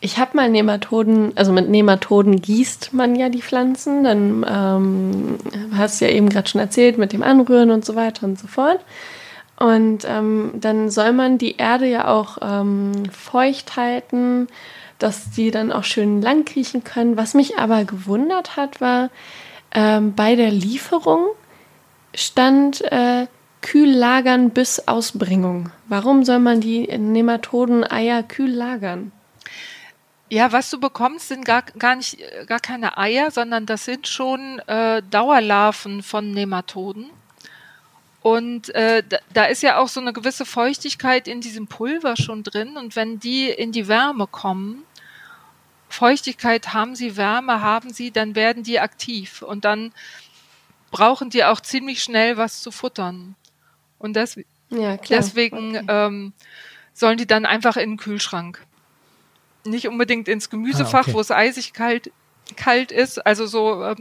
ich habe mal Nematoden, also mit Nematoden gießt man ja die Pflanzen. Dann ähm, hast du ja eben gerade schon erzählt mit dem Anrühren und so weiter und so fort. Und ähm, dann soll man die Erde ja auch ähm, feucht halten, dass die dann auch schön lang kriechen können. Was mich aber gewundert hat, war, ähm, bei der Lieferung stand äh, kühl lagern bis Ausbringung. Warum soll man die Nematoden-Eier kühl lagern? Ja, was du bekommst, sind gar, gar nicht gar keine Eier, sondern das sind schon äh, Dauerlarven von Nematoden. Und äh, da, da ist ja auch so eine gewisse Feuchtigkeit in diesem Pulver schon drin. Und wenn die in die Wärme kommen, Feuchtigkeit haben sie, Wärme haben sie, dann werden die aktiv. Und dann brauchen die auch ziemlich schnell was zu futtern. Und des, ja, deswegen okay. ähm, sollen die dann einfach in den Kühlschrank nicht unbedingt ins Gemüsefach, ah, okay. wo es eisig kalt, kalt ist. Also so ähm,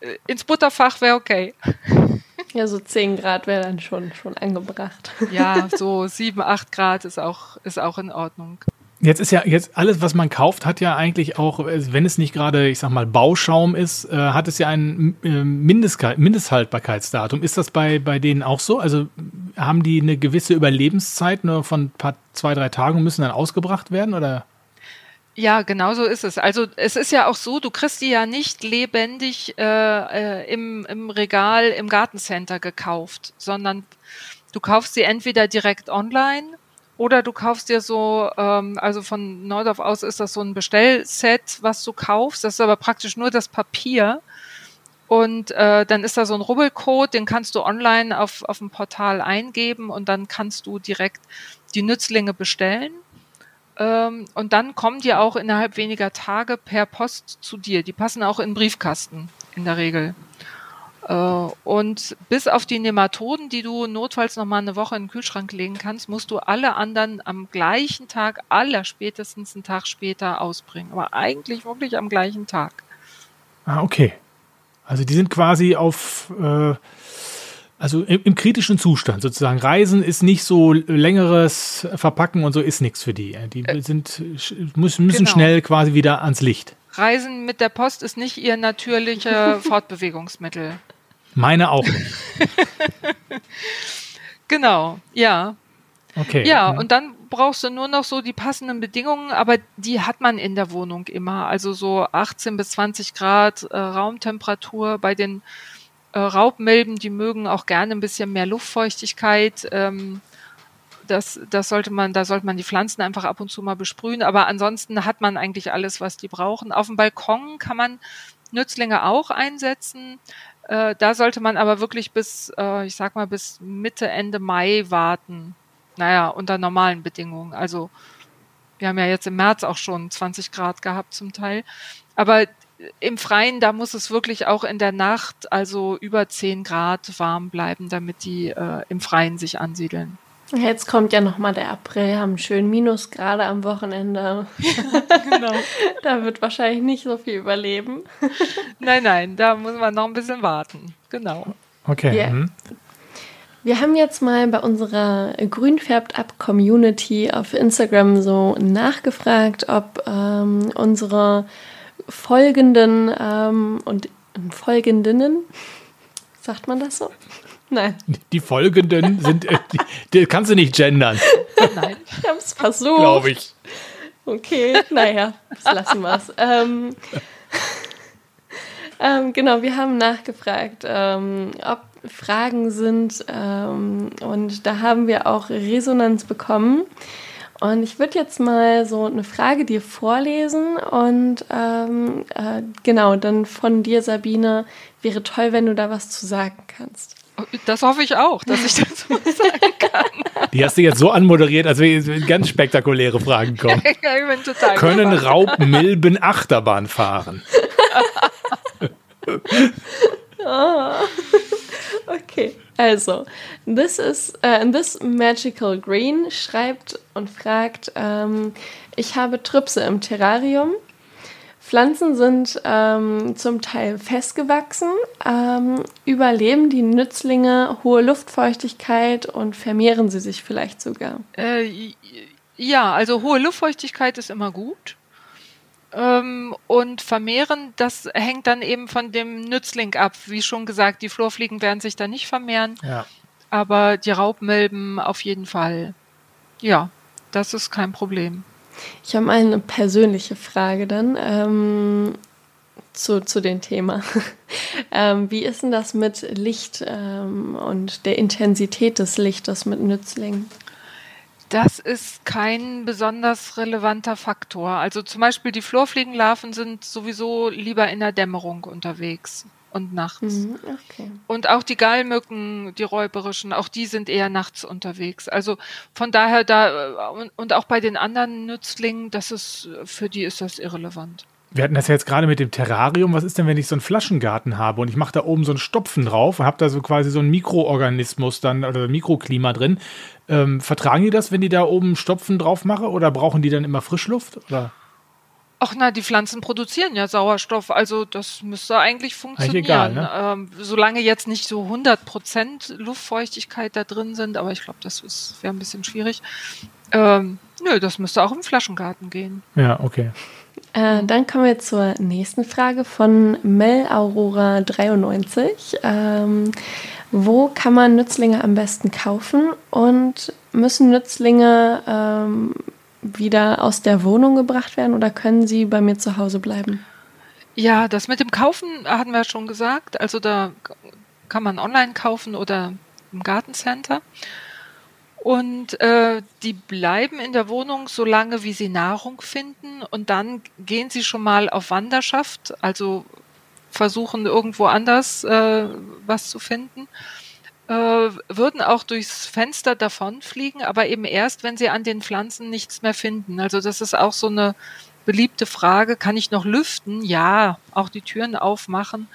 äh, ins Butterfach wäre okay. Ja, so 10 Grad wäre dann schon, schon angebracht. Ja, so 7, 8 Grad ist auch, ist auch in Ordnung. Jetzt ist ja jetzt alles, was man kauft, hat ja eigentlich auch, wenn es nicht gerade, ich sag mal, Bauschaum ist, äh, hat es ja ein äh, Mindesthaltbarkeitsdatum. Ist das bei, bei denen auch so? Also haben die eine gewisse Überlebenszeit nur von paar, zwei, drei Tagen und müssen dann ausgebracht werden oder? Ja, genau so ist es. Also es ist ja auch so, du kriegst die ja nicht lebendig äh, äh, im, im Regal im Gartencenter gekauft, sondern du kaufst sie entweder direkt online oder du kaufst dir so, ähm, also von Neudorf aus ist das so ein Bestellset, was du kaufst. Das ist aber praktisch nur das Papier. Und äh, dann ist da so ein Rubbelcode, den kannst du online auf, auf dem Portal eingeben und dann kannst du direkt die Nützlinge bestellen. Ähm, und dann kommen die auch innerhalb weniger Tage per Post zu dir. Die passen auch in Briefkasten in der Regel. Äh, und bis auf die Nematoden, die du notfalls noch mal eine Woche in den Kühlschrank legen kannst, musst du alle anderen am gleichen Tag, aller spätestens einen Tag später ausbringen. Aber eigentlich wirklich am gleichen Tag. Ah, okay. Also die sind quasi auf äh, also im, im, kritischen Zustand sozusagen. Reisen ist nicht so längeres Verpacken und so ist nichts für die. Die äh, sind, müssen, müssen genau. schnell quasi wieder ans Licht. Reisen mit der Post ist nicht ihr natürlicher Fortbewegungsmittel. Meine auch nicht. genau, ja. Okay. Ja, und dann brauchst du nur noch so die passenden Bedingungen, aber die hat man in der Wohnung immer. Also so 18 bis 20 Grad äh, Raumtemperatur bei den äh, Raubmilben, die mögen auch gerne ein bisschen mehr Luftfeuchtigkeit. Ähm, das, das sollte man, da sollte man die Pflanzen einfach ab und zu mal besprühen. Aber ansonsten hat man eigentlich alles, was die brauchen. Auf dem Balkon kann man Nützlinge auch einsetzen. Äh, da sollte man aber wirklich bis, äh, ich sag mal, bis Mitte, Ende Mai warten. Naja, unter normalen Bedingungen. Also wir haben ja jetzt im März auch schon 20 Grad gehabt zum Teil. Aber im Freien, da muss es wirklich auch in der Nacht, also über 10 Grad warm bleiben, damit die äh, im Freien sich ansiedeln. Jetzt kommt ja nochmal der April, haben schön Minusgrade am Wochenende. genau. da wird wahrscheinlich nicht so viel überleben. nein, nein, da muss man noch ein bisschen warten. Genau. Okay. Yeah. Mhm. Wir haben jetzt mal bei unserer Grünfärbt Up Community auf Instagram so nachgefragt, ob ähm, unsere folgenden ähm, und folgendinnen, sagt man das so? Nein. Die folgenden sind, äh, die, die, kannst du nicht gendern. Nein, ich habe es versucht. Glaube ich. Okay, naja, das lassen wir es. Ähm, ähm, genau, wir haben nachgefragt, ähm, ob Fragen sind ähm, und da haben wir auch Resonanz bekommen. Und ich würde jetzt mal so eine Frage dir vorlesen und ähm, äh, genau, dann von dir, Sabine, wäre toll, wenn du da was zu sagen kannst. Das hoffe ich auch, dass ich das so sagen kann. Die hast du jetzt so anmoderiert, als wenn ganz spektakuläre Fragen kommen. Ja, ich bin total Können Raubmilben Achterbahn fahren? oh. Okay, also, this is, uh, this magical green schreibt und fragt, ähm, ich habe Trüpse im Terrarium. Pflanzen sind ähm, zum Teil festgewachsen, ähm, überleben die Nützlinge hohe Luftfeuchtigkeit und vermehren sie sich vielleicht sogar? Äh, ja, also hohe Luftfeuchtigkeit ist immer gut. Ähm, und vermehren, das hängt dann eben von dem Nützling ab. Wie schon gesagt, die Flurfliegen werden sich da nicht vermehren. Ja. Aber die Raubmilben auf jeden Fall. Ja, das ist kein Problem. Ich habe mal eine persönliche Frage dann ähm, zu, zu dem Thema. ähm, wie ist denn das mit Licht ähm, und der Intensität des Lichtes mit Nützlingen? Das ist kein besonders relevanter Faktor. Also zum Beispiel die Florfliegenlarven sind sowieso lieber in der Dämmerung unterwegs und nachts. Mhm, okay. Und auch die Gallmücken, die räuberischen, auch die sind eher nachts unterwegs. Also von daher da und, und auch bei den anderen Nützlingen, das ist für die ist das irrelevant. Wir hatten das ja jetzt gerade mit dem Terrarium. Was ist denn, wenn ich so einen Flaschengarten habe und ich mache da oben so einen Stopfen drauf und habe da so quasi so einen Mikroorganismus dann oder Mikroklima drin? Ähm, vertragen die das, wenn die da oben Stopfen drauf mache oder brauchen die dann immer Frischluft? Oder? Ach na, die Pflanzen produzieren ja Sauerstoff, also das müsste eigentlich funktionieren. egal, ne? ähm, solange jetzt nicht so 100% Luftfeuchtigkeit da drin sind, aber ich glaube, das wäre ein bisschen schwierig. Ähm, nö, das müsste auch im Flaschengarten gehen. Ja, okay. Äh, dann kommen wir zur nächsten Frage von Mel Aurora 93. Ähm, wo kann man Nützlinge am besten kaufen und müssen Nützlinge ähm, wieder aus der Wohnung gebracht werden oder können sie bei mir zu Hause bleiben? Ja, das mit dem Kaufen hatten wir schon gesagt. Also da kann man online kaufen oder im Gartencenter. Und äh, die bleiben in der Wohnung so lange, wie sie Nahrung finden. Und dann gehen sie schon mal auf Wanderschaft, also versuchen irgendwo anders äh, was zu finden. Äh, würden auch durchs Fenster davonfliegen, aber eben erst, wenn sie an den Pflanzen nichts mehr finden. Also das ist auch so eine beliebte Frage. Kann ich noch lüften? Ja, auch die Türen aufmachen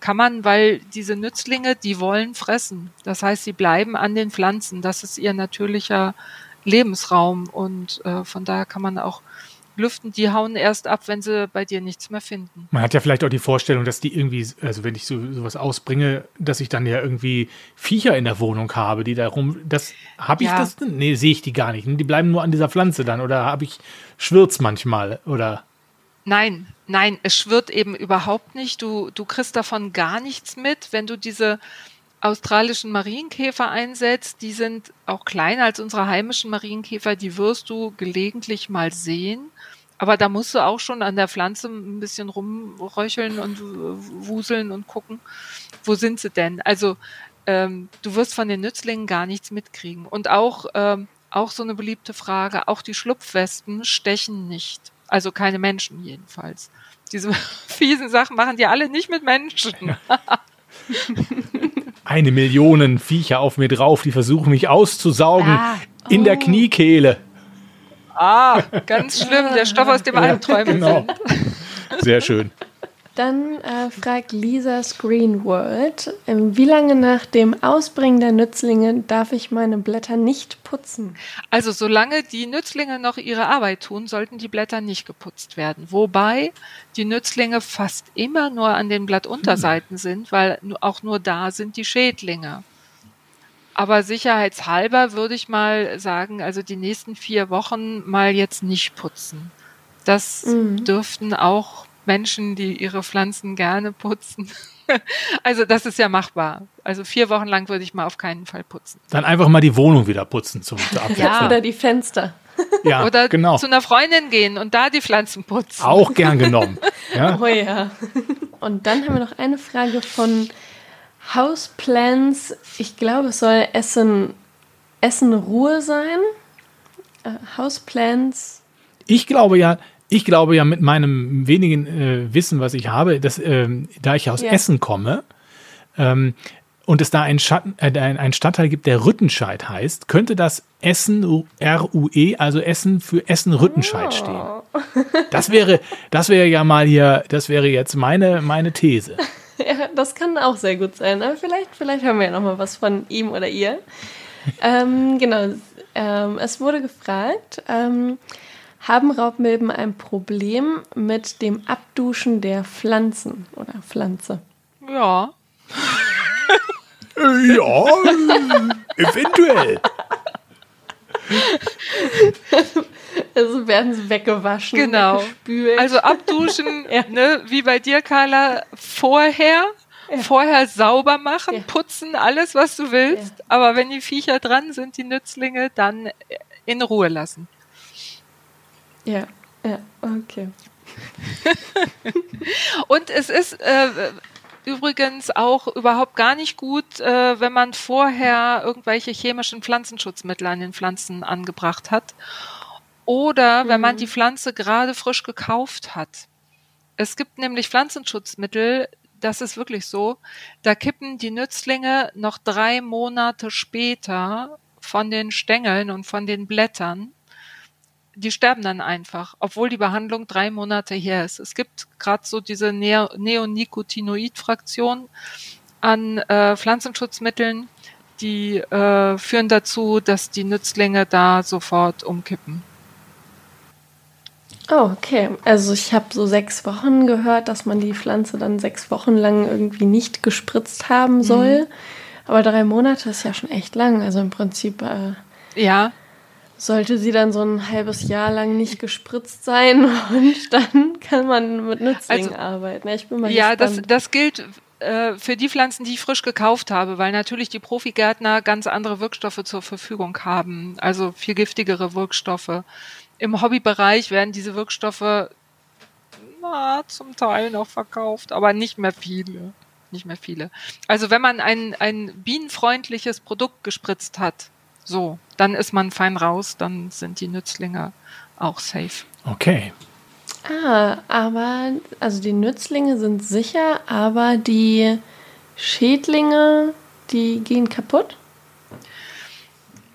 kann man, weil diese Nützlinge, die wollen fressen. Das heißt, sie bleiben an den Pflanzen. Das ist ihr natürlicher Lebensraum und äh, von daher kann man auch lüften. Die hauen erst ab, wenn sie bei dir nichts mehr finden. Man hat ja vielleicht auch die Vorstellung, dass die irgendwie, also wenn ich so sowas ausbringe, dass ich dann ja irgendwie Viecher in der Wohnung habe, die da rum. Das habe ich Ja. das? Nee, sehe ich die gar nicht. Die bleiben nur an dieser Pflanze dann oder habe ich schwirz manchmal oder Nein, nein, es schwirrt eben überhaupt nicht. Du, du kriegst davon gar nichts mit, wenn du diese australischen Marienkäfer einsetzt. Die sind auch kleiner als unsere heimischen Marienkäfer. Die wirst du gelegentlich mal sehen. Aber da musst du auch schon an der Pflanze ein bisschen rumröcheln und wuseln und gucken, wo sind sie denn? Also ähm, du wirst von den Nützlingen gar nichts mitkriegen. Und auch, ähm, auch so eine beliebte Frage, auch die Schlupfwespen stechen nicht. Also keine Menschen jedenfalls. Diese fiesen Sachen machen die alle nicht mit Menschen. eine Million Viecher auf mir drauf, die versuchen mich auszusaugen Ah, in der oh. Kniekehle. Ah, ganz schlimm, der Stoff aus dem Albträumen Genau. sind. Sehr schön. Dann äh, fragt Lisa Screen World, ähm, wie lange nach dem Ausbringen der Nützlinge darf ich meine Blätter nicht putzen? Also solange die Nützlinge noch ihre Arbeit tun, sollten die Blätter nicht geputzt werden. Wobei die Nützlinge fast immer nur an den Blattunterseiten sind, weil auch nur da sind die Schädlinge. Aber sicherheitshalber würde ich mal sagen, also die nächsten vier Wochen mal jetzt nicht putzen. Das Mhm. dürften auch Menschen, die ihre Pflanzen gerne putzen. Also das ist ja machbar. Also vier Wochen lang würde ich mal auf keinen Fall putzen. Dann einfach mal die Wohnung wieder putzen zum zur Abwechslung. Ja. Oder die Fenster. ja Oder genau. zu einer Freundin gehen und da die Pflanzen putzen. Auch gern genommen. Ja? Oh ja. Und dann haben wir noch eine Frage von Houseplants. Ich glaube, es soll Essen, Essen Ruhe sein. Äh, Houseplants. Ich glaube ja, ich glaube ja mit meinem wenigen äh, Wissen, was ich habe, dass ähm, da ich aus Ja. Essen komme ähm, und es da einen, Schatten, äh, ein, einen Stadtteil gibt, der Rüttenscheid heißt, könnte das Essen R-U-E, also Essen für Essen Rüttenscheid stehen. Das wäre, das wäre ja mal hier, das wäre jetzt meine, meine These. Ja, das kann auch sehr gut sein. Aber vielleicht, vielleicht hören wir ja noch mal was von ihm oder ihr. ähm, genau. Ähm, es wurde gefragt, ähm, haben Raubmilben ein Problem mit dem Abduschen der Pflanzen oder Pflanze? Ja. Ja, eventuell. Also werden sie weggewaschen, Genau. weggespült. Also abduschen, Ja. ne, wie bei dir, Carla, vorher. Vorher sauber machen, Ja. putzen, alles, was du willst. Aber wenn die Viecher dran sind, die Nützlinge, dann in Ruhe lassen. Ja, ja, okay. Und es ist äh, übrigens auch überhaupt gar nicht gut, äh, wenn man vorher irgendwelche chemischen Pflanzenschutzmittel an den Pflanzen angebracht hat. Oder wenn man die Pflanze gerade frisch gekauft hat. Es gibt nämlich Pflanzenschutzmittel, das ist wirklich so, da kippen die Nützlinge noch drei Monate später von den Stängeln und von den Blättern die sterben dann einfach, obwohl die Behandlung drei Monate her ist. Es gibt gerade so diese Neo Neonicotinoid-Fraktion an äh, Pflanzenschutzmitteln, die äh, führen dazu, dass die Nützlinge da sofort umkippen. Oh, okay. Also ich habe so sechs Wochen gehört, dass man die Pflanze dann sechs Wochen lang irgendwie nicht gespritzt haben soll. Aber drei Monate ist ja schon echt lang. Also im Prinzip äh, Ja, sollte sie dann so ein halbes Jahr lang nicht gespritzt sein und dann kann man mit Nützlingen Also- arbeiten. Ja, ich bin mal ja, das, das gilt äh, für die Pflanzen, die ich frisch gekauft habe, weil natürlich die Profigärtner ganz andere Wirkstoffe zur Verfügung haben, also viel giftigere Wirkstoffe. Im Hobbybereich werden diese Wirkstoffe na, zum Teil noch verkauft, aber nicht mehr viele. Nicht mehr viele. Also wenn man ein, ein bienenfreundliches Produkt gespritzt hat, so, dann ist man fein raus, dann sind die Nützlinge auch safe. Okay. Ah, aber also die Nützlinge sind sicher, aber die Schädlinge, die gehen kaputt.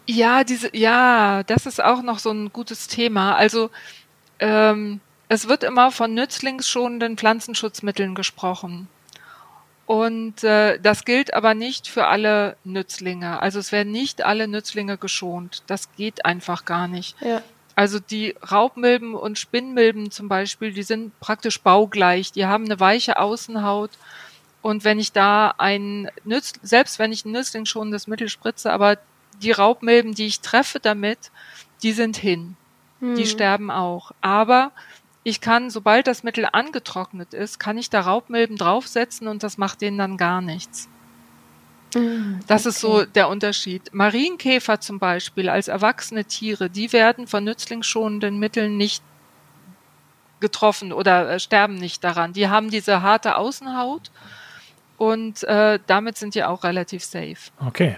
Ja, diese, ja, das ist auch noch so ein gutes Thema. Also ähm, es wird immer von nützlingsschonenden Pflanzenschutzmitteln gesprochen. Und äh, das gilt aber nicht für alle Nützlinge. Also es werden nicht alle Nützlinge geschont. Das geht einfach gar nicht. Ja. Also die Raubmilben und Spinnmilben zum Beispiel, die sind praktisch baugleich. Die haben eine weiche Außenhaut. Und wenn ich da ein Nütz, selbst wenn ich ein Nützling schon das Mittel spritze, aber die Raubmilben, die ich treffe damit, die sind hin. Die sterben auch. Aber ich kann, sobald das Mittel angetrocknet ist, kann ich da Raubmilben draufsetzen und das macht denen dann gar nichts. Mhm, Das ist okay. so der Unterschied. Marienkäfer zum Beispiel als erwachsene Tiere, die werden von nützlingsschonenden Mitteln nicht getroffen oder äh, sterben nicht daran. Die haben diese harte Außenhaut und äh, damit sind die auch relativ safe. Okay.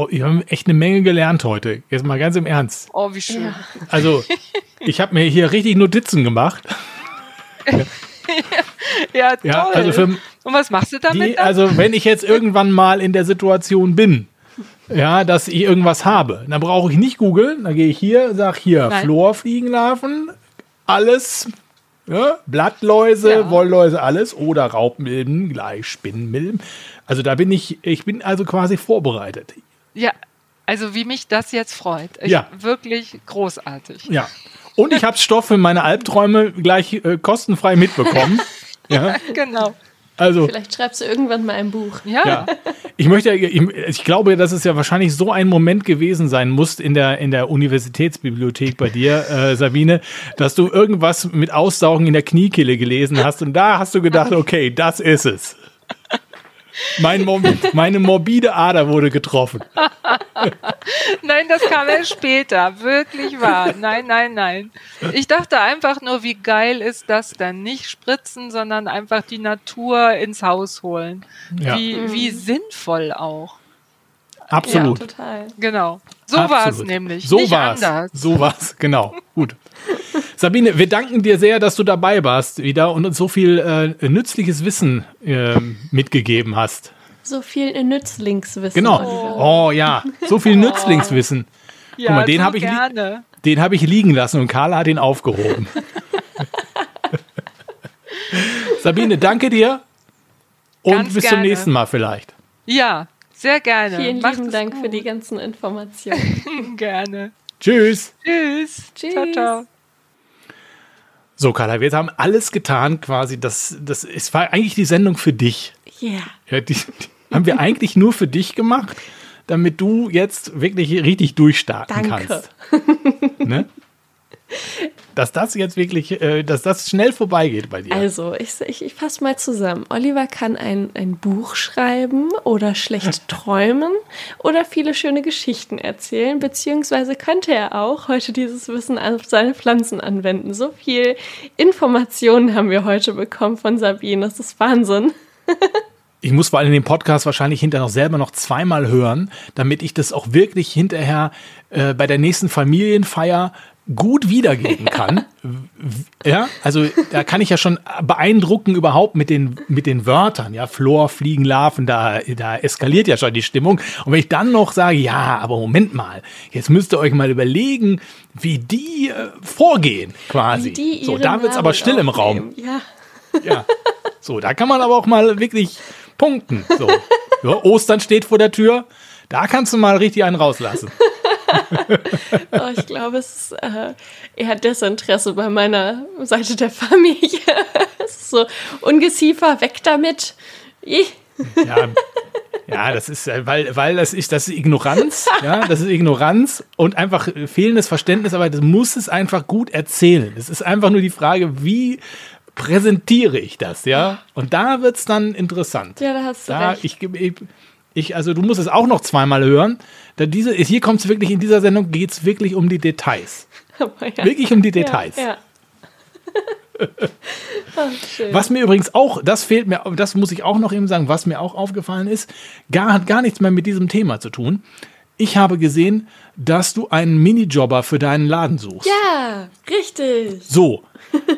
Boah, wir haben echt eine Menge gelernt heute. Jetzt mal ganz im Ernst. Oh, wie schön. Ja. Also, ich habe mir hier richtig Notizen gemacht. Ja, toll. Ja, also für und was machst du damit? die, also wenn ich jetzt irgendwann mal in der Situation bin, ja, dass ich irgendwas habe, dann brauche ich nicht googeln, dann gehe ich hier, sag hier, Nein. Florfliegenlarven, alles, ja, Blattläuse, Ja. Wollläuse, alles oder Raubmilben, gleich Spinnmilben. Also da bin ich, ich bin also quasi vorbereitet. Ja, also wie mich das jetzt freut. Ich, Ja. Wirklich großartig. Ja. Und ich habe Stoff für meine Albträume gleich äh, kostenfrei mitbekommen. ja, Genau. also Vielleicht schreibst du irgendwann mal ein Buch. Ja. Ja. Ich möchte, ich, ich glaube, dass es ja wahrscheinlich so ein Moment gewesen sein muss in der, in der Universitätsbibliothek bei dir, äh, Sabine, dass du irgendwas mit Aussaugen in der Kniekehle gelesen hast und da hast du gedacht, okay, das ist es. Mein Mor meine morbide Ader wurde getroffen. Nein, das kam erst später. Wirklich wahr. Nein, nein, nein. Ich dachte einfach nur, wie geil ist das denn? Nicht spritzen, sondern einfach die Natur ins Haus holen. Ja. Wie, wie sinnvoll auch. Absolut. Ja, total. Genau. So war es nämlich. So Nicht war's. anders. So war's, genau. Gut. Sabine, wir danken dir sehr, dass du dabei warst wieder und uns so viel äh, nützliches Wissen äh, mitgegeben hast. So viel Nützlingswissen. Genau. Oh, ja, so viel Nützlingswissen. Ja, mal, den so hab ich li-. Den habe ich liegen lassen und Carla hat ihn aufgehoben. Sabine, danke dir und Ganz bis zum gerne. nächsten Mal vielleicht. Ja, sehr gerne. Vielen Macht lieben Dank gut. für die ganzen Informationen. Gerne. Tschüss. Tschüss. Tschüss. Ciao, ciao. So, Carla, wir haben alles getan quasi. Das, das, es war eigentlich die Sendung für dich. Yeah. Ja, die, die haben wir eigentlich nur für dich gemacht, damit du jetzt wirklich richtig durchstarten Danke. kannst. Ne? Dass das jetzt wirklich, äh, dass das schnell vorbeigeht bei dir. Also, ich, ich, ich fasse mal zusammen. Oliver kann ein, ein Buch schreiben oder schlecht träumen oder viele schöne Geschichten erzählen, beziehungsweise könnte er auch heute dieses Wissen auf seine Pflanzen anwenden. So viel Informationen haben wir heute bekommen von Sabine. Das ist Wahnsinn. Ich muss vor allem den Podcast wahrscheinlich hinterher noch selber noch zweimal hören, damit ich das auch wirklich hinterher äh, bei der nächsten Familienfeier gut wiedergeben kann. ja, also da kann ich ja schon beeindrucken überhaupt mit den, mit den Wörtern, ja, Flor, Fliegen, Larven, da, da eskaliert ja schon die Stimmung. Und wenn ich dann noch sage, ja, aber Moment mal, jetzt müsst ihr euch mal überlegen, wie die äh, vorgehen, quasi. die so, da wird's aber still im Raum. Ja. Ja. So, da kann man aber auch mal wirklich punkten. So. Ja, Ostern steht vor der Tür. Da kannst du mal richtig einen rauslassen. Oh, ich glaube, es ist äh, eher Desinteresse bei meiner Seite der Familie. so Ungeziefer, weg damit. Ja, ja, das ist, äh, weil, weil das ist, das ist Ignoranz, ja, das ist Ignoranz und einfach fehlendes Verständnis, aber das muss es einfach gut erzählen. Es ist einfach nur die Frage, wie präsentiere ich das, ja? Und da wird es dann interessant. Ja, da hast du da, recht. Ich, ich, ich, also du musst es auch noch zweimal hören. Da diese, hier kommt es wirklich, in dieser Sendung geht es wirklich um die Details. Ja. Wirklich um die Details. Ja, ja. Ach. Was mir übrigens auch, das fehlt mir, das muss ich auch noch eben sagen, was mir auch aufgefallen ist, gar, hat gar nichts mehr mit diesem Thema zu tun. Ich habe gesehen, dass du einen Minijobber für deinen Laden suchst. Ja, richtig. So.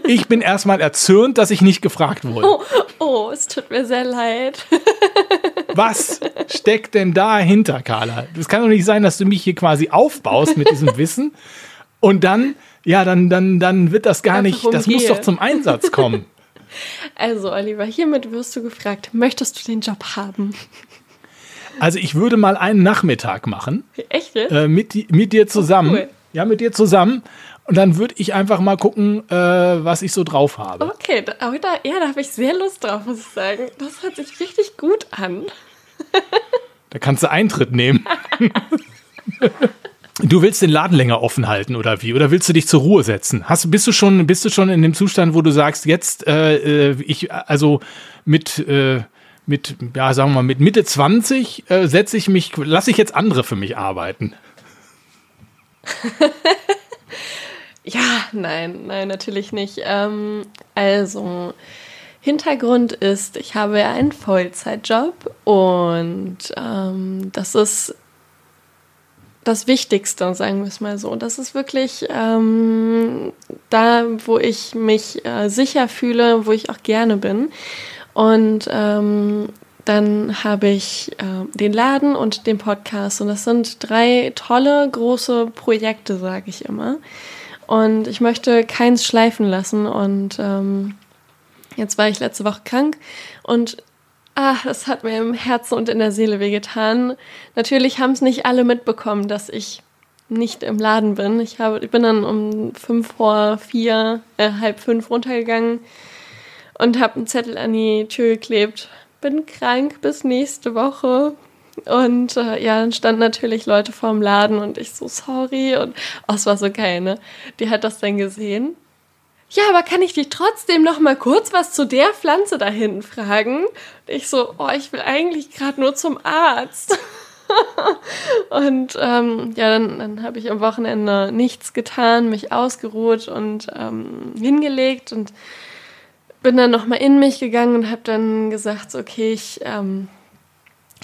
Ich bin erstmal erzürnt, dass ich nicht gefragt wurde. Oh, oh, es tut mir sehr leid. Was steckt denn dahinter, Carla? Das kann doch nicht sein, dass du mich hier quasi aufbaust mit diesem Wissen und dann, ja, dann, dann, dann wird das gar Einfach nicht, das muss doch zum Einsatz kommen. Also, Oliver, hiermit wirst du gefragt, möchtest du den Job haben? Also ich würde mal einen Nachmittag machen. Echt äh, mit, mit dir zusammen. cool. Ja, mit dir zusammen. Und dann würde ich einfach mal gucken, äh, was ich so drauf habe. Okay, da, aber da, ja, da habe ich sehr Lust drauf, muss ich sagen. Das hört sich richtig gut an. Da kannst du Eintritt nehmen. Du willst den Laden länger offen halten oder wie? Oder willst du dich zur Ruhe setzen? Hast, bist du schon, bist du schon in dem Zustand, wo du sagst, jetzt, äh, äh, ich, also mit, äh, mit, ja, sagen wir mal, mit Mitte 20 äh, setze ich mich, lasse ich jetzt andere für mich arbeiten. Ja, nein, nein, natürlich nicht. Ähm, also, Hintergrund ist, ich habe einen Vollzeitjob und ähm, das ist das Wichtigste, sagen wir es mal so. Das ist wirklich ähm, da, wo ich mich äh, sicher fühle, wo ich auch gerne bin. Und ähm, dann habe ich äh, den Laden und den Podcast. Und das sind drei tolle, große Projekte, sage ich immer. Und ich möchte keins schleifen lassen. Und ähm, jetzt war ich letzte Woche krank und ah, das hat mir im Herzen und in der Seele wehgetan. Natürlich haben es nicht alle mitbekommen, dass ich nicht im Laden bin. Ich, habe, ich bin dann um fünf vor vier, äh, halb fünf runtergegangen und habe einen Zettel an die Tür geklebt. Bin krank bis nächste Woche. Und äh, ja, dann standen natürlich Leute vorm Laden und ich so, sorry. Und oh, es war so geil, ne? Die hat das dann gesehen. Ja, aber kann ich dich trotzdem noch mal kurz was zu der Pflanze da hinten fragen? Und ich so, oh, ich will eigentlich gerade nur zum Arzt. und ähm, ja, dann, dann habe ich am Wochenende nichts getan, mich ausgeruht und ähm, hingelegt und bin dann noch mal in mich gegangen und habe dann gesagt, okay, ich ähm,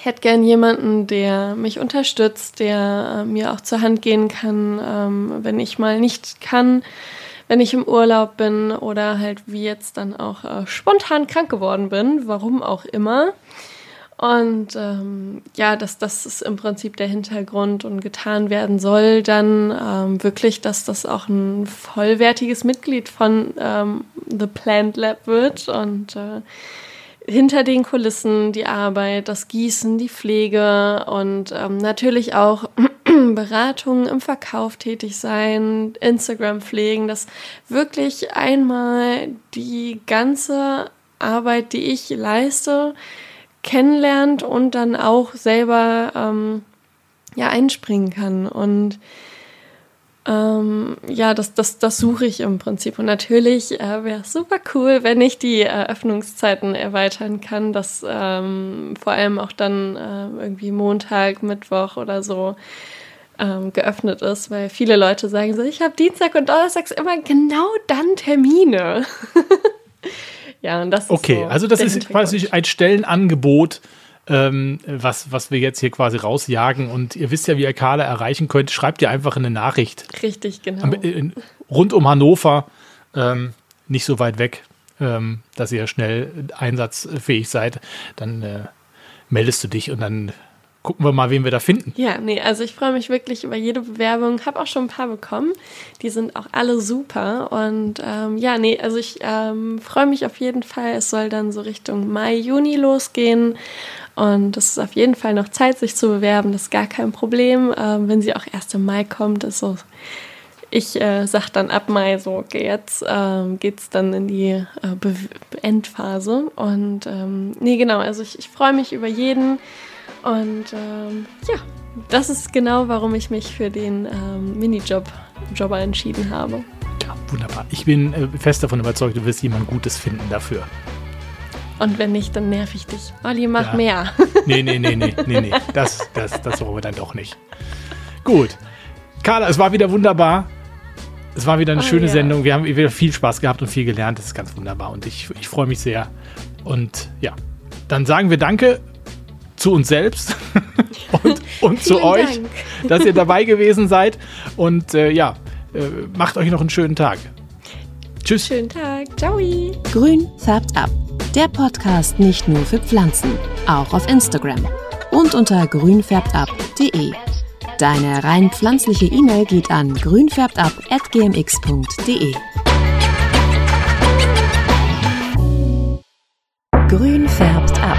hätte gern jemanden, der mich unterstützt, der äh, mir auch zur Hand gehen kann, ähm, wenn ich mal nicht kann, wenn ich im Urlaub bin oder halt wie jetzt dann auch äh, spontan krank geworden bin, warum auch immer. Und ähm, ja, das, das ist im Prinzip der Hintergrund und getan werden soll dann ähm, wirklich, dass das auch ein vollwertiges Mitglied von ähm, The Plant Lab wird und äh, hinter den Kulissen die Arbeit, das Gießen, die Pflege und ähm, natürlich auch Beratungen im Verkauf tätig sein, Instagram pflegen, dass wirklich einmal die ganze Arbeit, die ich leiste, kennenlernt und dann auch selber ähm, ja einspringen kann. Und ähm, ja, das, das, das suche ich im Prinzip. Und natürlich äh, wäre es super cool, wenn ich die Eröffnungszeiten erweitern kann, dass ähm, vor allem auch dann äh, irgendwie Montag, Mittwoch oder so ähm, geöffnet ist, weil viele Leute sagen so, ich habe Dienstag und Donnerstags immer genau dann Termine. ja, und das ist Okay, so also das ist quasi ein Stellenangebot, ähm, was, was wir jetzt hier quasi rausjagen. Und ihr wisst ja, wie ihr Carla erreichen könnt. Schreibt ihr einfach eine Nachricht. Richtig, genau. In, rund um Hannover, ähm, nicht so weit weg, ähm, dass ihr schnell einsatzfähig seid. Dann äh, meldest du dich und dann gucken wir mal, wen wir da finden. Ja, nee, also ich freue mich wirklich über jede Bewerbung. Habe auch schon ein paar bekommen. Die sind auch alle super. Und ähm, ja, nee, also ich ähm, freue mich auf jeden Fall. Es soll dann so Richtung Mai, Juni losgehen. Und es ist auf jeden Fall noch Zeit, sich zu bewerben. Das ist gar kein Problem. Ähm, wenn sie auch erst im Mai kommt, ist so. Ich äh, sag dann ab Mai so, okay, jetzt ähm, geht's dann in die äh, Endphase. Und ähm, nee, genau, also ich, ich freue mich über jeden. Und ähm, ja, das ist genau, warum ich mich für den ähm, Minijob Jobber entschieden habe. Ja, wunderbar. Ich bin äh, fest davon überzeugt, du wirst jemand Gutes finden dafür. Und wenn nicht, dann nerv ich dich. Olli, mach Ja. mehr. Nee, nee, nee, nee, nee, nee. Das, das, das wollen wir dann doch nicht. Gut. Carla, es war wieder wunderbar. Es war wieder eine Oh, schöne ja. Sendung. Wir haben wieder viel Spaß gehabt und viel gelernt. Das ist ganz wunderbar und ich, ich freue mich sehr. Und ja, dann sagen wir Danke zu uns selbst und, und zu euch, Dank. dass ihr dabei gewesen seid. Und äh, ja, äh, macht euch noch einen schönen Tag. Tschüss. Schönen Tag. Ciao. Grün färbt ab. Der Podcast nicht nur für Pflanzen, auch auf Instagram und unter grünfärbtab.de. Deine rein pflanzliche E-Mail geht an grünfärbtab@gmx.de. Grün färbt ab.